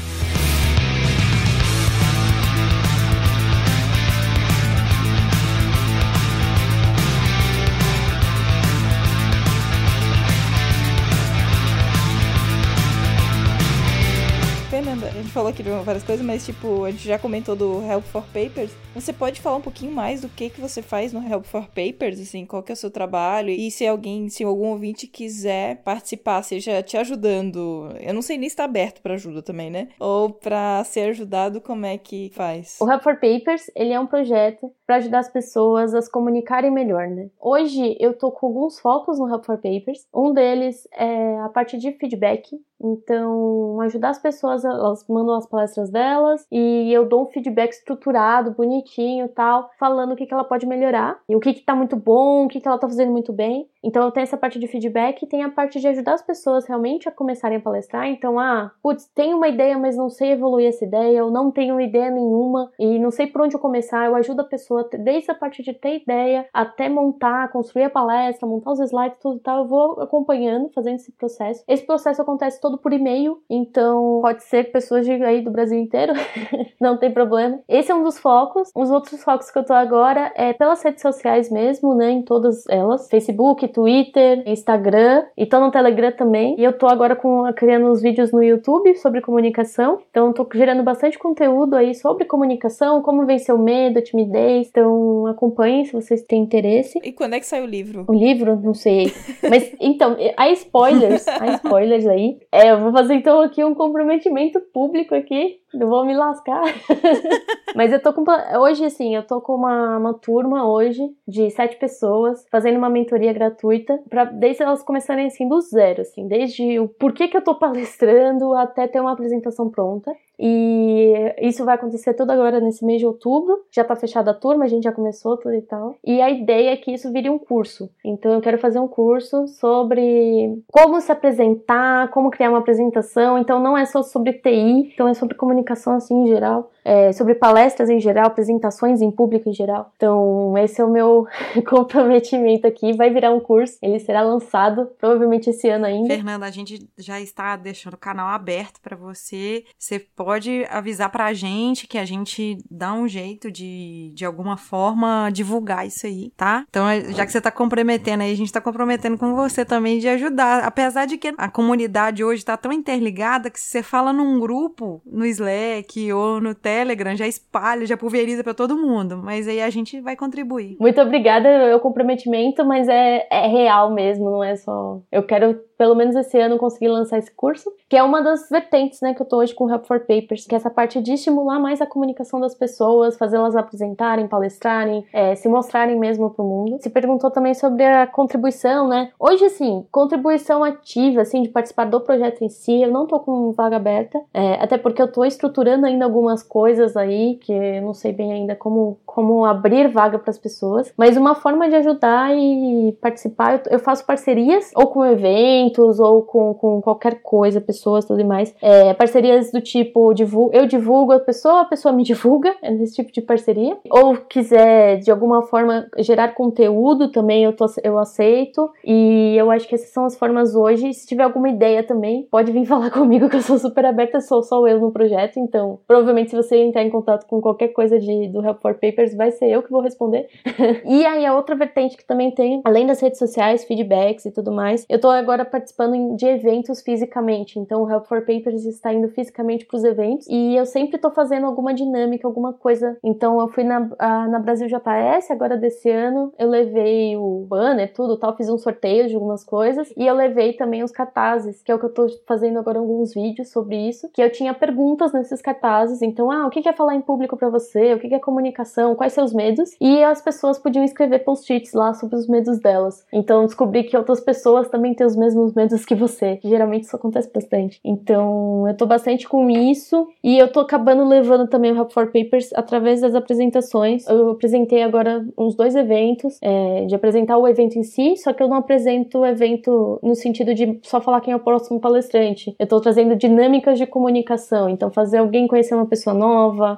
Falou aqui de várias coisas, mas tipo, a gente já comentou do Help for Papers. Você pode falar um pouquinho mais do que que você faz no Help for Papers, assim, qual que é o seu trabalho? E se alguém, se algum ouvinte quiser participar, seja te ajudando, eu não sei nem se tá aberto para ajuda também, né? Ou para ser ajudado, como é que faz? O Help for Papers, ele é um projeto para ajudar as pessoas a se comunicarem melhor, né? Hoje eu tô com alguns focos no Help for Papers. Um deles é a parte de feedback. Então, ajudar as pessoas, elas mandam as palestras delas e eu dou um feedback estruturado, bonitinho tal, falando o que, que ela pode melhorar e o que, que tá muito bom, o que, que ela tá fazendo muito bem. Então, eu tenho essa parte de feedback e tem a parte de ajudar as pessoas realmente a começarem a palestrar. Então, ah, putz, tenho uma ideia, mas não sei evoluir essa ideia, eu não tenho ideia nenhuma e não sei por onde eu começar. Eu ajudo a pessoa desde a parte de ter ideia até montar, construir a palestra, montar os slides, tudo tal. Eu vou acompanhando, fazendo esse processo. Esse processo acontece todo por e-mail, então pode ser pessoas de aí do Brasil inteiro, não tem problema. Esse é um dos focos. Os outros focos que eu tô agora é pelas redes sociais mesmo, né, em todas elas, Facebook, Twitter, Instagram, e tô no Telegram também. E eu tô agora com criando uns vídeos no YouTube sobre comunicação. Então tô gerando bastante conteúdo aí sobre comunicação, como vencer o medo, a timidez. Então acompanhem se vocês têm interesse. E quando é que sai o livro? O livro, não sei. Mas então, há spoilers, há spoilers aí. É, eu vou fazer então aqui um comprometimento público aqui. Não vou me lascar. Mas eu tô com. Hoje, assim, eu tô com uma, uma turma hoje de sete pessoas fazendo uma mentoria gratuita, pra, desde elas começarem assim do zero, assim, desde o porquê que eu tô palestrando até ter uma apresentação pronta. E isso vai acontecer tudo agora nesse mês de outubro. Já tá fechada a turma, a gente já começou tudo e tal. E a ideia é que isso vire um curso. Então eu quero fazer um curso sobre como se apresentar, como criar uma apresentação. Então não é só sobre TI, então é sobre comunicação assim em geral é, sobre palestras em geral, apresentações em público em geral. Então, esse é o meu comprometimento aqui. Vai virar um curso, ele será lançado provavelmente esse ano ainda. Fernanda, a gente já está deixando o canal aberto para você. Você pode avisar para a gente que a gente dá um jeito de, de alguma forma, divulgar isso aí, tá? Então, é, já que você está comprometendo aí, a gente está comprometendo com você também de ajudar. Apesar de que a comunidade hoje está tão interligada que se você fala num grupo, no Slack ou no Telegram, Telegram já espalha, já pulveriza para todo mundo. Mas aí a gente vai contribuir. Muito obrigada, é o comprometimento, mas é, é real mesmo, não é só. Eu quero pelo menos esse ano, conseguir lançar esse curso, que é uma das vertentes, né, que eu tô hoje com o Help for Papers, que é essa parte de estimular mais a comunicação das pessoas, fazê-las apresentarem, palestrarem, é, se mostrarem mesmo pro mundo. Se perguntou também sobre a contribuição, né? Hoje, assim, contribuição ativa, assim, de participar do projeto em si, eu não tô com vaga aberta, é, até porque eu tô estruturando ainda algumas coisas aí, que eu não sei bem ainda como, como abrir vaga para as pessoas, mas uma forma de ajudar e participar, eu, eu faço parcerias, ou com eventos, eventos ou com, com qualquer coisa, pessoas, tudo mais. É, parcerias do tipo, divulgo, eu divulgo a pessoa, a pessoa me divulga, é nesse tipo de parceria. Ou quiser, de alguma forma, gerar conteúdo também, eu, tô, eu aceito. E eu acho que essas são as formas hoje. Se tiver alguma ideia também, pode vir falar comigo, que eu sou super aberta, sou só eu no projeto. Então, provavelmente, se você entrar em contato com qualquer coisa de, do Help for Papers, vai ser eu que vou responder. e aí, a outra vertente que também tem, além das redes sociais, feedbacks e tudo mais, eu tô agora participando de eventos fisicamente. Então, o Help for Papers está indo fisicamente para os eventos e eu sempre estou fazendo alguma dinâmica, alguma coisa. Então, eu fui na, na Brasil JS agora desse ano, eu levei o banner, tudo tal, fiz um sorteio de algumas coisas e eu levei também os cartazes, que é o que eu estou fazendo agora alguns vídeos sobre isso, que eu tinha perguntas nesses cartazes. Então, ah, o que é falar em público para você? O que é comunicação? Quais seus medos? E as pessoas podiam escrever post-its lá sobre os medos delas. Então, descobri que outras pessoas também têm os mesmos medos que você. Geralmente isso acontece bastante. Então, eu tô bastante com isso. E eu tô acabando levando também o Help for Papers através das apresentações. Eu apresentei agora uns dois eventos, é, de apresentar o evento em si, só que eu não apresento o evento no sentido de só falar quem é o próximo palestrante. Eu tô trazendo dinâmicas de comunicação. Então, fazer alguém conhecer uma pessoa nova,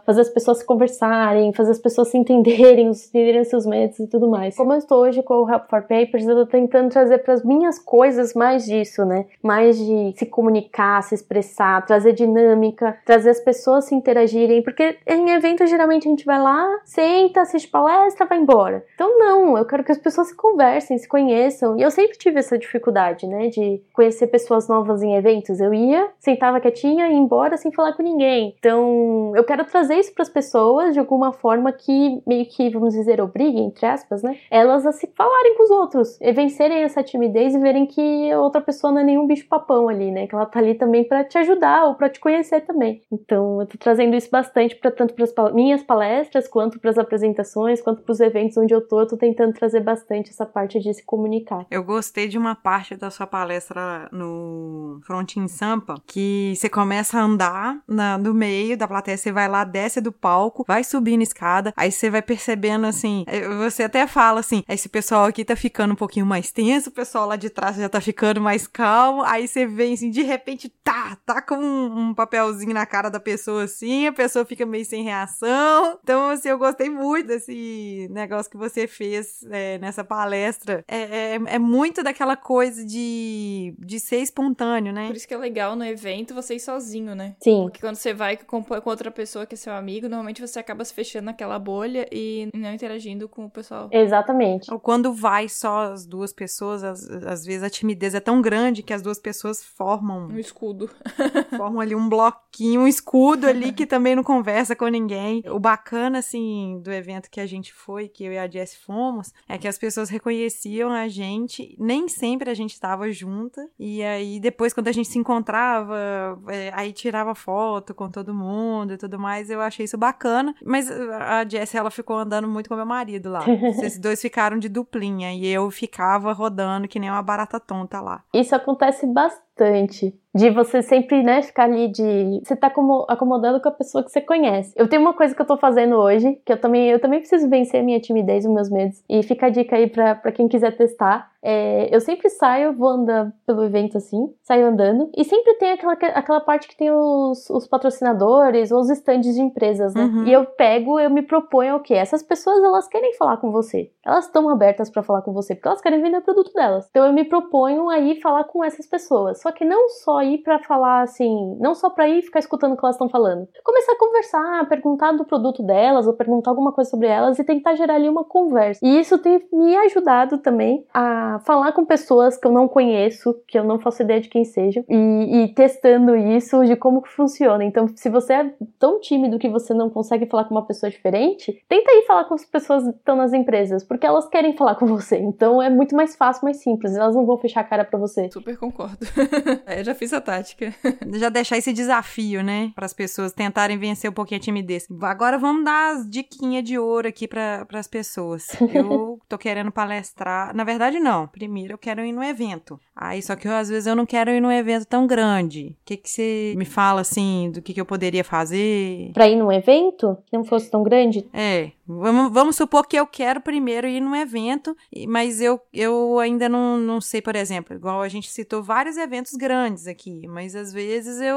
fazer as pessoas conversarem, fazer as pessoas se entenderem, entenderem seus medos e tudo mais. Como eu estou hoje com o Help for Papers, eu tô tentando trazer para as minhas coisas mais disso, né? Mais de se comunicar, se expressar, trazer dinâmica, trazer as pessoas se interagirem, porque em evento geralmente a gente vai lá, senta, assiste palestra, vai embora. Então não, eu quero que as pessoas se conversem, se conheçam. E eu sempre tive essa dificuldade, né, de conhecer pessoas novas em eventos. Eu ia, sentava quietinha e ia embora sem falar com ninguém. Então, eu quero trazer isso para as pessoas de alguma forma que meio que, vamos dizer, obrigue, entre aspas, né, elas a se falarem com os outros, e vencerem essa timidez e verem que a outra pessoa não é nenhum bicho papão ali, né, que ela tá ali também para te ajudar ou para te conhecer também. Então, eu tô trazendo isso bastante para tanto para as minhas palestras quanto para as apresentações, quanto para os eventos onde eu tô, eu tô tentando trazer bastante essa parte de se comunicar. Eu gostei de uma parte da sua palestra no Frontin Sampa, que você começa a andar na, no meio da plateia, você vai lá, desce do palco, vai subindo escada, aí você vai percebendo assim, eh, você até fala assim, esse pessoal aqui tá ficando um pouquinho mais tenso, o pessoal lá de trás já tá ficando mais calmo, aí você vem assim, de repente, tá, tá com um, um papelzinho na cara da pessoa assim, a pessoa fica meio sem reação. Então, assim, eu gostei muito desse negócio que você fez é, nessa palestra. É, é, é, muito daquela coisa de, de ser espontâneo, né? Por isso que é legal no evento você ir sozinho, né? Sim. Porque quando você vai com, com outra pessoa que é seu amigo, normalmente você acaba se fechando naquela bolha e não interagindo com o pessoal. Exatamente. Ou quando vai só as duas pessoas, às, às vezes a timidez é tão grande que as duas pessoas formam Um escudo. formam ali um bloquinho, um escudo ali que também não conversa com ninguém. O bacana, assim, do evento que a gente foi, que eu e a Jess fomos, é que as pessoas reconheciam a gente, nem sempre a gente estava junta, e aí depois, quando a gente se encontrava, é, aí tirava foto com todo mundo e tudo mais, eu achei isso bacana. Mas a Jess, ela ficou andando muito com meu marido lá. Esses dois ficaram de duplinha, e eu ficava rodando que nem uma barata tonta lá. Isso acontece bastante. De você sempre, né, ficar ali de. Você tá como, acomodando com a pessoa que você conhece. Eu tenho uma coisa que eu tô fazendo hoje, que eu também, eu também preciso vencer a minha timidez, os meus medos. E fica a dica aí pra, pra quem quiser testar. É, eu sempre saio, vou andar pelo evento assim, saio andando. E sempre tem aquela, aquela parte que tem os, os patrocinadores ou os estandes de empresas, né? Uhum. E eu pego, eu me proponho o quê? Essas pessoas, elas querem falar com você. Elas estão abertas pra falar com você, porque elas querem vender o produto delas. Então eu me proponho aí falar com essas pessoas. Só que não só ir pra falar assim, não só pra ir ficar escutando o que elas estão falando. Começar a conversar, perguntar do produto delas, ou perguntar alguma coisa sobre elas e tentar gerar ali uma conversa. E isso tem me ajudado também a falar com pessoas que eu não conheço, que eu não faço ideia de quem sejam, e, e testando isso de como que funciona. Então, se você é tão tímido que você não consegue falar com uma pessoa diferente, tenta ir falar com as pessoas que estão nas empresas, porque elas querem falar com você. Então é muito mais fácil, mais simples. Elas não vão fechar a cara pra você. Super concordo. eu já fiz a tática. Já deixar esse desafio, né? Para as pessoas tentarem vencer um pouquinho a timidez. Agora vamos dar as diquinhas de ouro aqui para as pessoas. Eu tô querendo palestrar. Na verdade, não. Primeiro eu quero ir no evento. Aí, só que eu, às vezes eu não quero ir num evento tão grande. O que, que você me fala, assim, do que, que eu poderia fazer? Pra ir num evento que não fosse tão grande, É, vamos, vamos supor que eu quero primeiro ir num evento, mas eu, eu ainda não, não sei, por exemplo, igual a gente citou vários eventos grandes aqui, mas às vezes eu,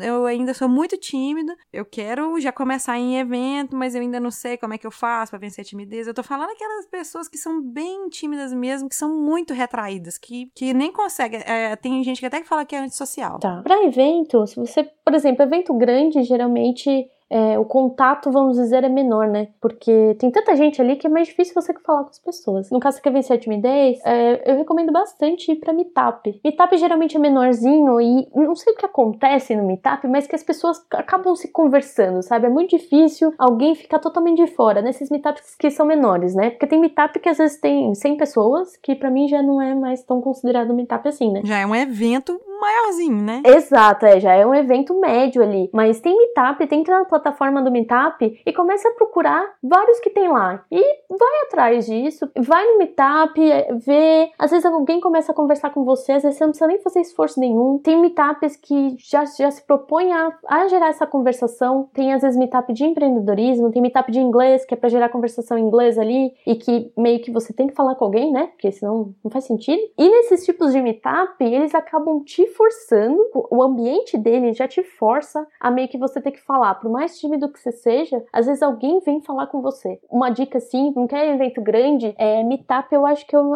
eu ainda sou muito tímido, eu quero já começar em evento, mas eu ainda não sei como é que eu faço pra vencer a timidez. Eu tô falando aquelas pessoas que são bem tímidas mesmo, que são muito retraídas, que, que nem conseguem. é, tem gente que até que fala que é antissocial. Tá. Para evento, se você, por exemplo, evento grande, geralmente é, o contato, vamos dizer, é menor, né? Porque tem tanta gente ali que é mais difícil você falar com as pessoas. No caso, você quer vencer a timidez, é, eu recomendo bastante ir pra Meetup. Meetup geralmente é menorzinho e não sei o que acontece no Meetup, mas que as pessoas acabam se conversando, sabe? É muito difícil alguém ficar totalmente de fora nesses Meetups que são menores, né? Porque tem Meetup que às vezes tem 100 pessoas, que pra mim já não é mais tão considerado Meetup assim, né? Já é um evento maiorzinho, né? Exato, é, já é um evento médio ali. Mas tem Meetup, tem que entrar na plataforma do Meetup e começa a procurar vários que tem lá. E vai atrás disso, vai no Meetup, é, vê. Às vezes alguém começa a conversar com você, às vezes você não precisa nem fazer esforço nenhum. Tem Meetups que já, já se propõem a, a gerar essa conversação. Tem às vezes Meetup de empreendedorismo, tem Meetup de inglês, que é pra gerar conversação em inglês ali e que meio que você tem que falar com alguém, né? Porque senão não faz sentido. E nesses tipos de Meetup, eles acabam te forçando, o ambiente dele já te força a meio que você ter que falar. Por mais tímido que você seja, às vezes alguém vem falar com você. Uma dica assim, não quer evento grande, é meetup eu acho que é o,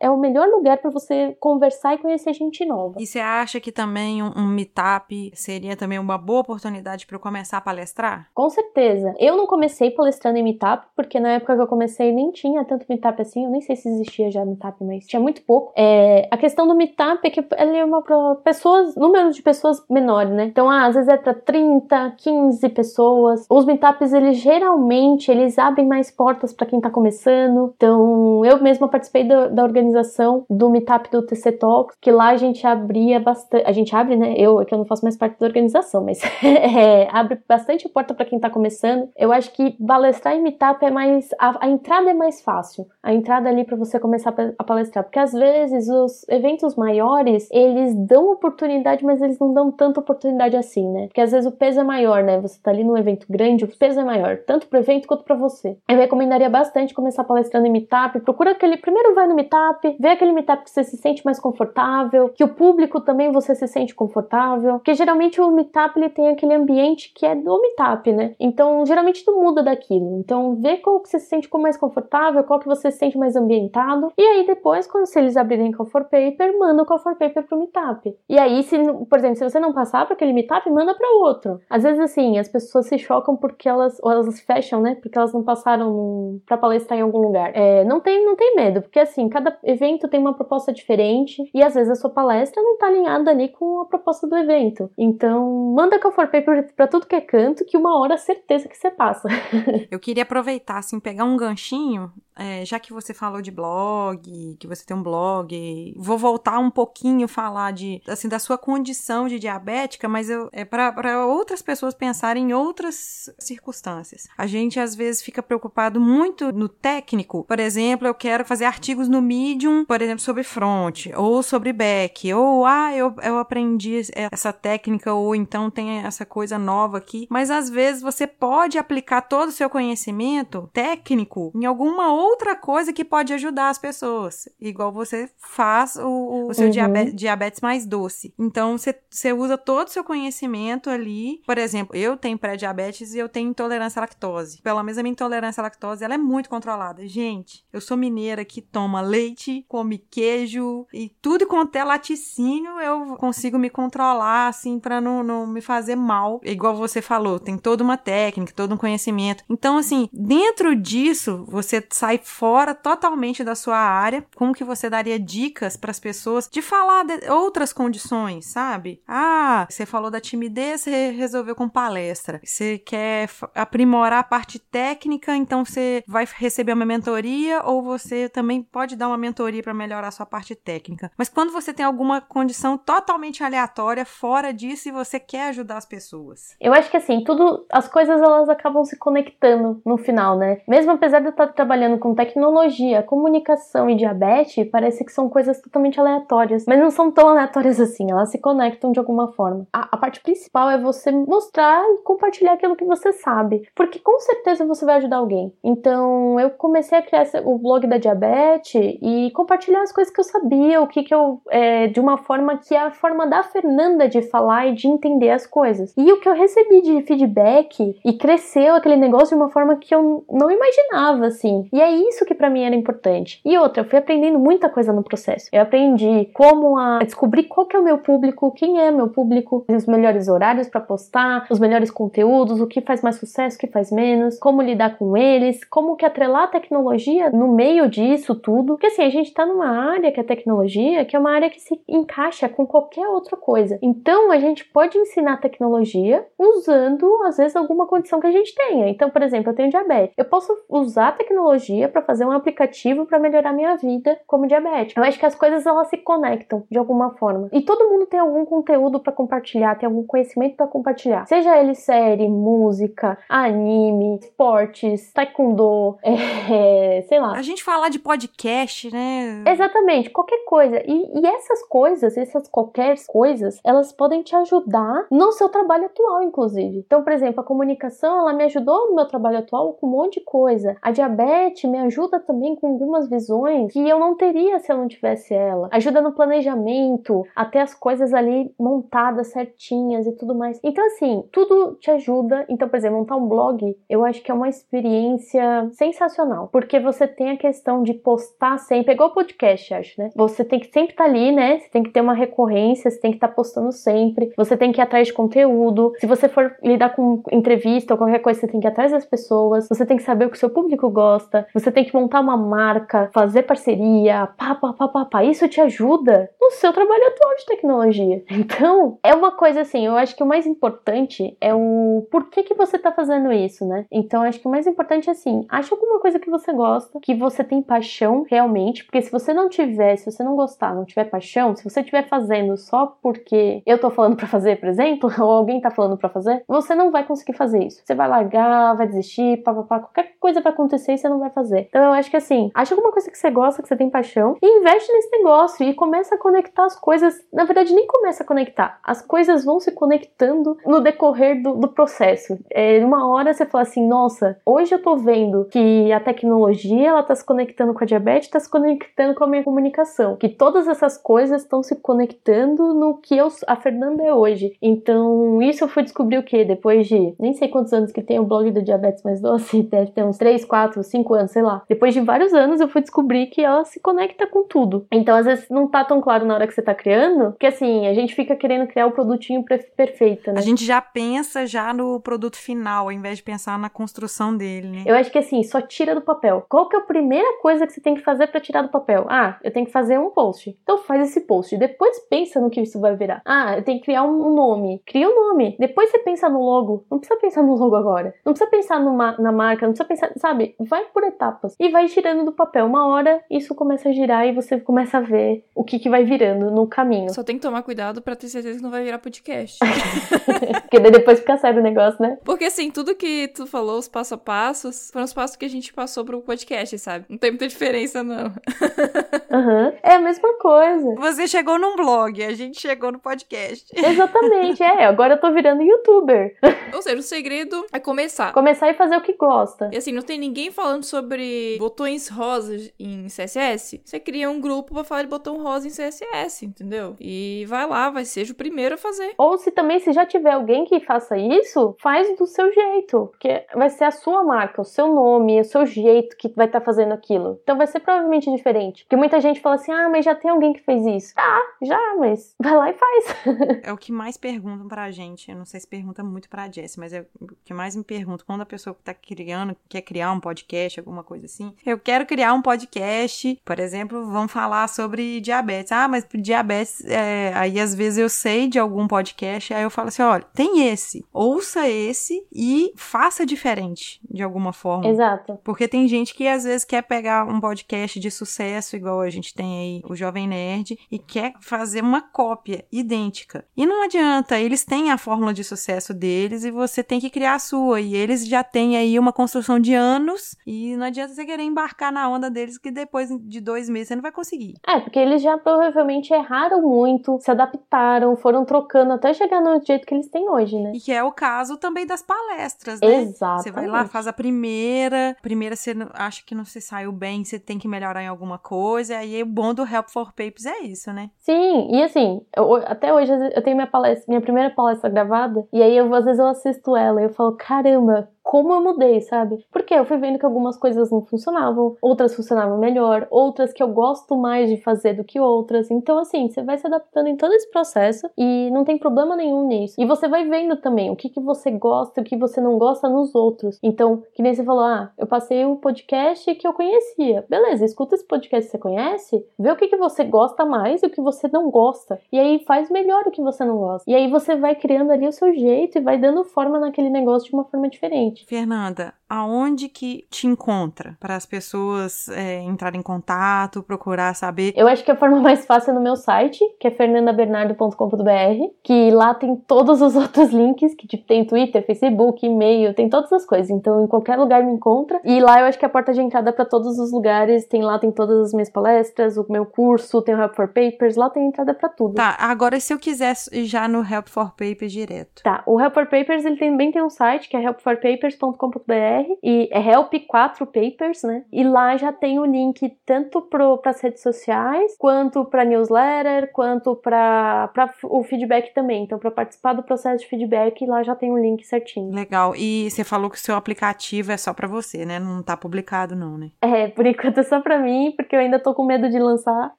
é o melhor lugar para você conversar e conhecer gente nova. E você acha que também um, um meetup seria também uma boa oportunidade para eu começar a palestrar? Com certeza. Eu não comecei palestrando em meetup, porque na época que eu comecei nem tinha tanto meetup assim, eu nem sei se existia já meetup, mas tinha muito pouco. É, a questão do meetup é que ele é uma pessoas, número de pessoas menores, né? Então, ah, às vezes é para 30, 15 pessoas. Os meetups, eles geralmente, eles abrem mais portas para quem tá começando. Então, eu mesma participei do, da organização do meetup do TC Talks, que lá a gente abria bastante, a gente abre, né? Eu, é que eu não faço mais parte da organização, mas é, abre bastante porta para quem tá começando. Eu acho que palestrar em meetup é mais, a, a entrada é mais fácil. A entrada ali para você começar a palestrar, porque às vezes os eventos maiores, eles dão oportunidade, mas eles não dão tanta oportunidade assim, né? Porque às vezes o peso é maior, né? Você tá ali num evento grande, o peso é maior, tanto pro evento quanto para você. Eu recomendaria bastante começar palestrando em meetup. Procura aquele. Primeiro vai no meetup, vê aquele meetup que você se sente mais confortável, que o público também você se sente confortável. Porque geralmente o meetup ele tem aquele ambiente que é do meetup, né? Então geralmente tu muda daquilo. Então vê qual que você se sente mais confortável, qual que você se sente mais ambientado. E aí depois, quando se eles abrirem Call for Paper, manda o Call for Paper pro meetup. E aí, se, por exemplo, se você não passar para aquele meetup, manda para outro. Às vezes, assim, as pessoas se chocam porque elas, ou elas fecham, né? Porque elas não passaram para palestrar em algum lugar. É, não tem, não tem medo, porque assim, cada evento tem uma proposta diferente e às vezes a sua palestra não tá alinhada ali com a proposta do evento. Então, manda Call for Paper para tudo que é canto, que uma hora certeza que você passa. Eu queria aproveitar, assim, pegar um ganchinho é, já que você falou de blog, que você tem um blog, vou voltar um pouquinho falar de assim da sua condição de diabética, mas eu, é para outras pessoas pensarem em outras circunstâncias. A gente às vezes fica preocupado muito no técnico. Por exemplo, eu quero fazer artigos no Medium, por exemplo, sobre front ou sobre back, ou ah, eu, eu aprendi essa técnica ou então tem essa coisa nova aqui. Mas às vezes você pode aplicar todo o seu conhecimento técnico em alguma outra outra coisa que pode ajudar as pessoas. Igual você faz o, o seu uhum. diabetes, diabetes, mais doce. Então, você, usa todo o seu conhecimento ali. Por exemplo, eu tenho pré-diabetes e eu tenho intolerância à lactose. Pelo menos a minha intolerância à lactose, ela é muito controlada. Gente, eu sou mineira que toma leite, come queijo e tudo quanto é laticínio, eu consigo me controlar, assim, para não, não me fazer mal. Igual você falou, tem toda uma técnica, todo um conhecimento. Então, assim, dentro disso, você sai sai fora totalmente da sua área, como que você daria dicas para as pessoas de falar de outras condições, sabe? Ah, você falou da timidez, você resolveu com palestra. Você quer aprimorar a parte técnica, então você vai receber uma mentoria ou você também pode dar uma mentoria para melhorar a sua parte técnica. Mas quando você tem alguma condição totalmente aleatória fora disso e você quer ajudar as pessoas. Eu acho que assim, tudo as coisas elas acabam se conectando no final, né? Mesmo apesar de eu estar trabalhando com tecnologia, comunicação e diabetes, parece que são coisas totalmente aleatórias, mas não são tão aleatórias assim, elas se conectam de alguma forma. A, a parte principal é você mostrar e compartilhar aquilo que você sabe, porque com certeza você vai ajudar alguém. Então, eu comecei a criar o blog da diabetes e compartilhar as coisas que eu sabia, o que que eu, é, de uma forma que é a forma da Fernanda de falar e de entender as coisas. E o que eu recebi de feedback e cresceu aquele negócio de uma forma que eu não imaginava, assim. E aí isso que para mim era importante. E outra, eu fui aprendendo muita coisa no processo. Eu aprendi como a descobrir qual que é o meu público, quem é meu público, os melhores horários para postar, os melhores conteúdos, o que faz mais sucesso, o que faz menos, como lidar com eles, como que atrelar a tecnologia no meio disso tudo. Porque assim, a gente tá numa área que é tecnologia, que é uma área que se encaixa com qualquer outra coisa. Então a gente pode ensinar tecnologia usando às vezes alguma condição que a gente tenha. Então, por exemplo, eu tenho diabetes. Eu posso usar a tecnologia para fazer um aplicativo para melhorar minha vida como diabética. Eu acho que as coisas elas se conectam de alguma forma. E todo mundo tem algum conteúdo para compartilhar, tem algum conhecimento para compartilhar. Seja ele série, música, anime, esportes, taekwondo, é, sei lá. A gente falar de podcast, né? Exatamente, qualquer coisa. E, e essas coisas, essas qualquer coisas, elas podem te ajudar no seu trabalho atual, inclusive. Então, por exemplo, a comunicação, ela me ajudou no meu trabalho atual com um monte de coisa. A diabetes me ajuda também com algumas visões que eu não teria se eu não tivesse ela. Ajuda no planejamento, a ter as coisas ali montadas certinhas e tudo mais. Então, assim, tudo te ajuda. Então, por exemplo, montar um blog, eu acho que é uma experiência sensacional. Porque você tem a questão de postar sempre, é igual podcast, acho, né? Você tem que sempre estar tá ali, né? Você tem que ter uma recorrência, você tem que estar tá postando sempre, você tem que ir atrás de conteúdo. Se você for lidar com entrevista ou qualquer coisa, você tem que ir atrás das pessoas, você tem que saber o que o seu público gosta, você tem que montar uma marca, fazer parceria, pá, pá, pá, pá, pá. Isso te ajuda no seu trabalho atual de tecnologia. Então, é uma coisa assim, eu acho que o mais importante é o porquê que você tá fazendo isso, né? Então, acho que o mais importante é assim, acha alguma coisa que você gosta, que você tem paixão realmente, porque se você não tiver, se você não gostar, não tiver paixão, se você estiver fazendo só porque eu tô falando para fazer, por exemplo, ou alguém tá falando para fazer, você não vai conseguir fazer isso. Você vai largar, vai desistir, papapá, qualquer coisa vai acontecer e você não vai fazer. Então eu acho que assim, acha alguma coisa que você gosta, que você tem paixão, e investe nesse negócio e começa a conectar as coisas. Na verdade, nem começa a conectar. As coisas vão se conectando no decorrer do, do processo. É, uma hora você fala assim, nossa, hoje eu tô vendo que a tecnologia ela tá se conectando com a diabetes, tá se conectando com a minha comunicação. Que todas essas coisas estão se conectando no que eu, a Fernanda é hoje. Então, isso eu fui descobrir o que? Depois de nem sei quantos anos que tem o blog do Diabetes Mais Doce, deve ter uns 3, 4, 5 anos, sei lá. Depois de vários anos eu fui descobrir que ela se conecta com tudo. Então, às vezes não tá tão claro na hora que você tá criando, que assim, a gente fica querendo criar o produtinho perfeito, né? A gente já pensa já no produto final, ao invés de pensar na construção dele, né? Eu acho que assim, só tira do papel. Qual que é a primeira coisa que você tem que fazer para tirar do papel? Ah, eu tenho que fazer um post. Então faz esse post. Depois pensa no que isso vai virar. Ah, eu tenho que criar um nome. Cria um nome. Depois você pensa no logo. Não precisa pensar no logo agora. Não precisa pensar numa, na marca. Não precisa pensar, sabe? Vai por etapas. E vai tirando do papel. Uma hora isso começa a girar e você começa a ver o que, que vai virando no caminho. Só tem que tomar cuidado para ter certeza que não vai virar podcast. Porque daí depois fica sério o negócio, né? Porque assim, tudo que tu falou, os passo a passos, foram os passos que a gente passou pro podcast, sabe? Não tem muita diferença, não. Uhum. É a mesma coisa. Você chegou num blog, a gente chegou no podcast. Exatamente, é. Agora eu tô virando youtuber. Ou seja, o segredo é começar. Começar e fazer o que gosta. E assim, não tem ninguém falando sobre botões rosas em CSS. Você cria um grupo pra falar de botão rosa em CSS, entendeu? E vai lá, vai ser o primeiro a fazer. Ou se também, se já tiver alguém que faça isso, faz do seu jeito. Porque vai ser a sua marca, o seu nome, o seu jeito que vai estar tá fazendo aquilo. Então vai ser provavelmente diferente. Porque muita gente fala assim: ah, mas já tem alguém que fez isso. Ah, já, mas vai lá e faz. é o que mais perguntam pra gente. Eu não sei se pergunta muito pra Jess, mas é o que mais me perguntam quando a pessoa que tá criando, quer criar um podcast, alguma coisa assim. Eu quero criar um podcast, por exemplo, vamos falar sobre diabetes. Ah, mas diabetes, é... aí às vezes eu sei de algum podcast, aí eu falo assim: olha, tem esse, ouça esse e faça diferente de alguma forma. Exato. Porque tem gente que às vezes quer pegar um podcast de sucesso, igual a gente tem aí o Jovem Nerd, e quer fazer uma cópia idêntica. E não adianta, eles têm a fórmula de sucesso deles e você tem que criar a sua. E eles já têm aí uma construção de anos e não adianta você querer embarcar na onda deles que depois de dois meses você não vai conseguir. É, porque eles já provavelmente erraram muito, se adaptaram, foram trocando até chegar no jeito que eles têm hoje, né? E que é o caso também das palestras, né? Exato. Você vai lá, faz a primeira, primeira você acha que não se saiu bem, você tem que melhorar em alguma coisa, aí o bom do Help for Papers é isso, né? Sim, e assim, eu, até hoje eu tenho minha palestra, minha primeira palestra gravada, e aí eu, às vezes eu assisto ela e eu falo, caramba, como eu mudei, sabe? Porque eu fui vendo que algumas coisas não funcionavam, outras funcionavam melhor, outras que eu gosto mais de fazer do que outras. Então, assim, você vai se adaptando em todo esse processo e não tem problema nenhum nisso. E você vai vendo também o que, que você gosta e o que você não gosta nos outros. Então, que nem você falou, ah, eu passei o podcast que eu conhecia. Beleza, escuta esse podcast que você conhece, vê o que, que você gosta mais e o que você não gosta. E aí faz melhor o que você não gosta. E aí você vai criando ali o seu jeito e vai dando forma naquele negócio de uma forma diferente. Fernanda, aonde que te encontra para as pessoas é, entrarem em contato, procurar saber? Eu acho que a forma mais fácil é no meu site, que é fernandabernardo.com.br, que lá tem todos os outros links, que tipo, tem Twitter, Facebook, e-mail, tem todas as coisas. Então, em qualquer lugar me encontra. E lá eu acho que é a porta de entrada para todos os lugares. Tem lá tem todas as minhas palestras, o meu curso, tem o Help for Papers, lá tem entrada para tudo. Tá, agora se eu quiser já no Help for Papers direto. Tá, o Help for Papers ele também tem um site que é helpforpapers.com.br e é Help 4 Papers, né? E lá já tem o link tanto para as redes sociais, quanto para newsletter, quanto para o feedback também. Então, para participar do processo de feedback, lá já tem o link certinho. Legal. E você falou que o seu aplicativo é só para você, né? Não tá publicado, não, né? É, por enquanto é só para mim, porque eu ainda tô com medo de lançar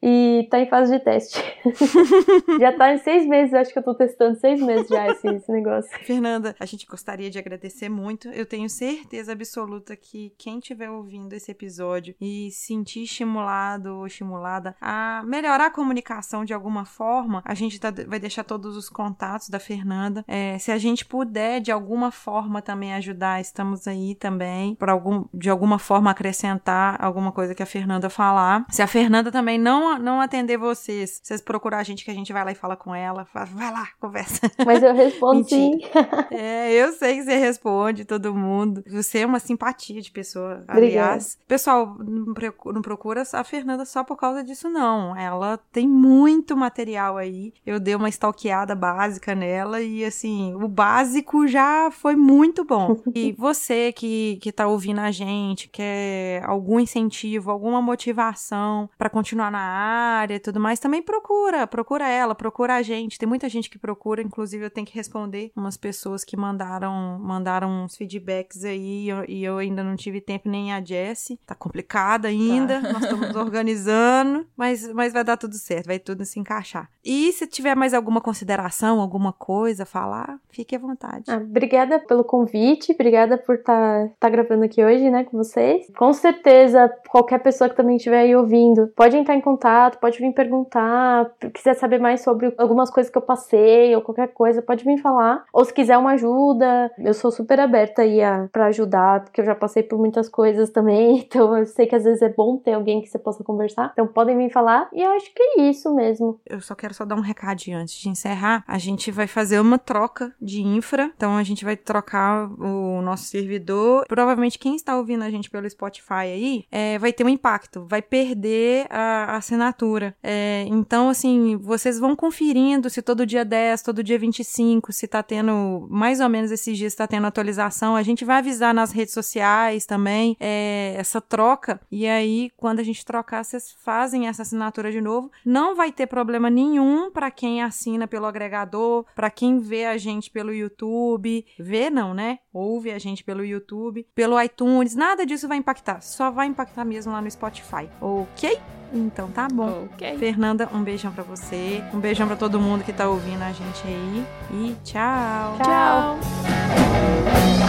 e tá em fase de teste. já tá em seis meses, acho que eu tô testando seis meses já esse, esse negócio. Fernanda, a gente gostaria de agradecer muito. Eu tenho certeza absoluta que quem estiver ouvindo esse episódio e sentir estimulado ou estimulada a melhorar a comunicação de alguma forma, a gente tá, vai deixar todos os contatos da Fernanda. É, se a gente puder de alguma forma também ajudar, estamos aí também, por algum, de alguma forma acrescentar alguma coisa que a Fernanda falar. Se a Fernanda também não, não atender vocês, vocês procurar a gente que a gente vai lá e fala com ela, fala, vai lá, conversa. Mas eu respondo sim. É, eu sei que você responde todo mundo. Você é uma simpatia de pessoa. Obrigada. Aliás, pessoal, não procura a Fernanda só por causa disso, não. Ela tem muito material aí. Eu dei uma stalkeada básica nela e, assim, o básico já foi muito bom. E você que, que tá ouvindo a gente, quer algum incentivo, alguma motivação pra continuar na área e tudo mais, também procura. Procura ela, procura a gente. Tem muita gente que procura, inclusive eu tenho que responder umas pessoas que mandaram, mandaram uns feedbacks aí e eu, e eu ainda não tive tempo nem a Jessie. Tá complicado ainda, nós estamos organizando, mas, mas vai dar tudo certo, vai tudo se encaixar. E se tiver mais alguma consideração, alguma coisa a falar, fique à vontade. Ah, obrigada pelo convite, obrigada por estar tá, tá gravando aqui hoje, né, com vocês. Com certeza, qualquer pessoa que também estiver aí ouvindo, pode entrar em contato, pode vir perguntar, quiser saber mais sobre algumas coisas que eu passei ou qualquer coisa, pode vir falar. Ou se quiser uma ajuda, eu sou super aberta aí a, pra ajudar, porque eu já passei por muitas coisas também, então eu sei que às vezes é bom ter alguém que você possa conversar. Então podem vir falar e eu acho que é isso mesmo. Eu só quero só dar um recadinho antes de encerrar. A gente vai fazer uma troca de infra, então a gente vai trocar o nosso servidor. Provavelmente quem está ouvindo a gente pelo Spotify aí é, vai ter um impacto, vai perder a, assinatura. É, então, assim, vocês vão conferindo se todo dia 10, todo dia 25, se tá tendo, mais ou menos esses dias tá tendo atualização. A gente vai avisar nas redes sociais também é, essa troca. E aí, quando a gente trocar, vocês fazem essa assinatura de novo. Não vai ter problema nenhum para quem assina pelo agregador, para quem vê a gente pelo YouTube. Vê não, né? Ouve a gente pelo YouTube, pelo iTunes. Nada disso vai impactar. Só vai impactar mesmo lá no Spotify. Ok? Então tá bom. Ok. Fernanda, um beijão pra você. Um beijão pra todo mundo que tá ouvindo a gente aí. E tchau. Tchau.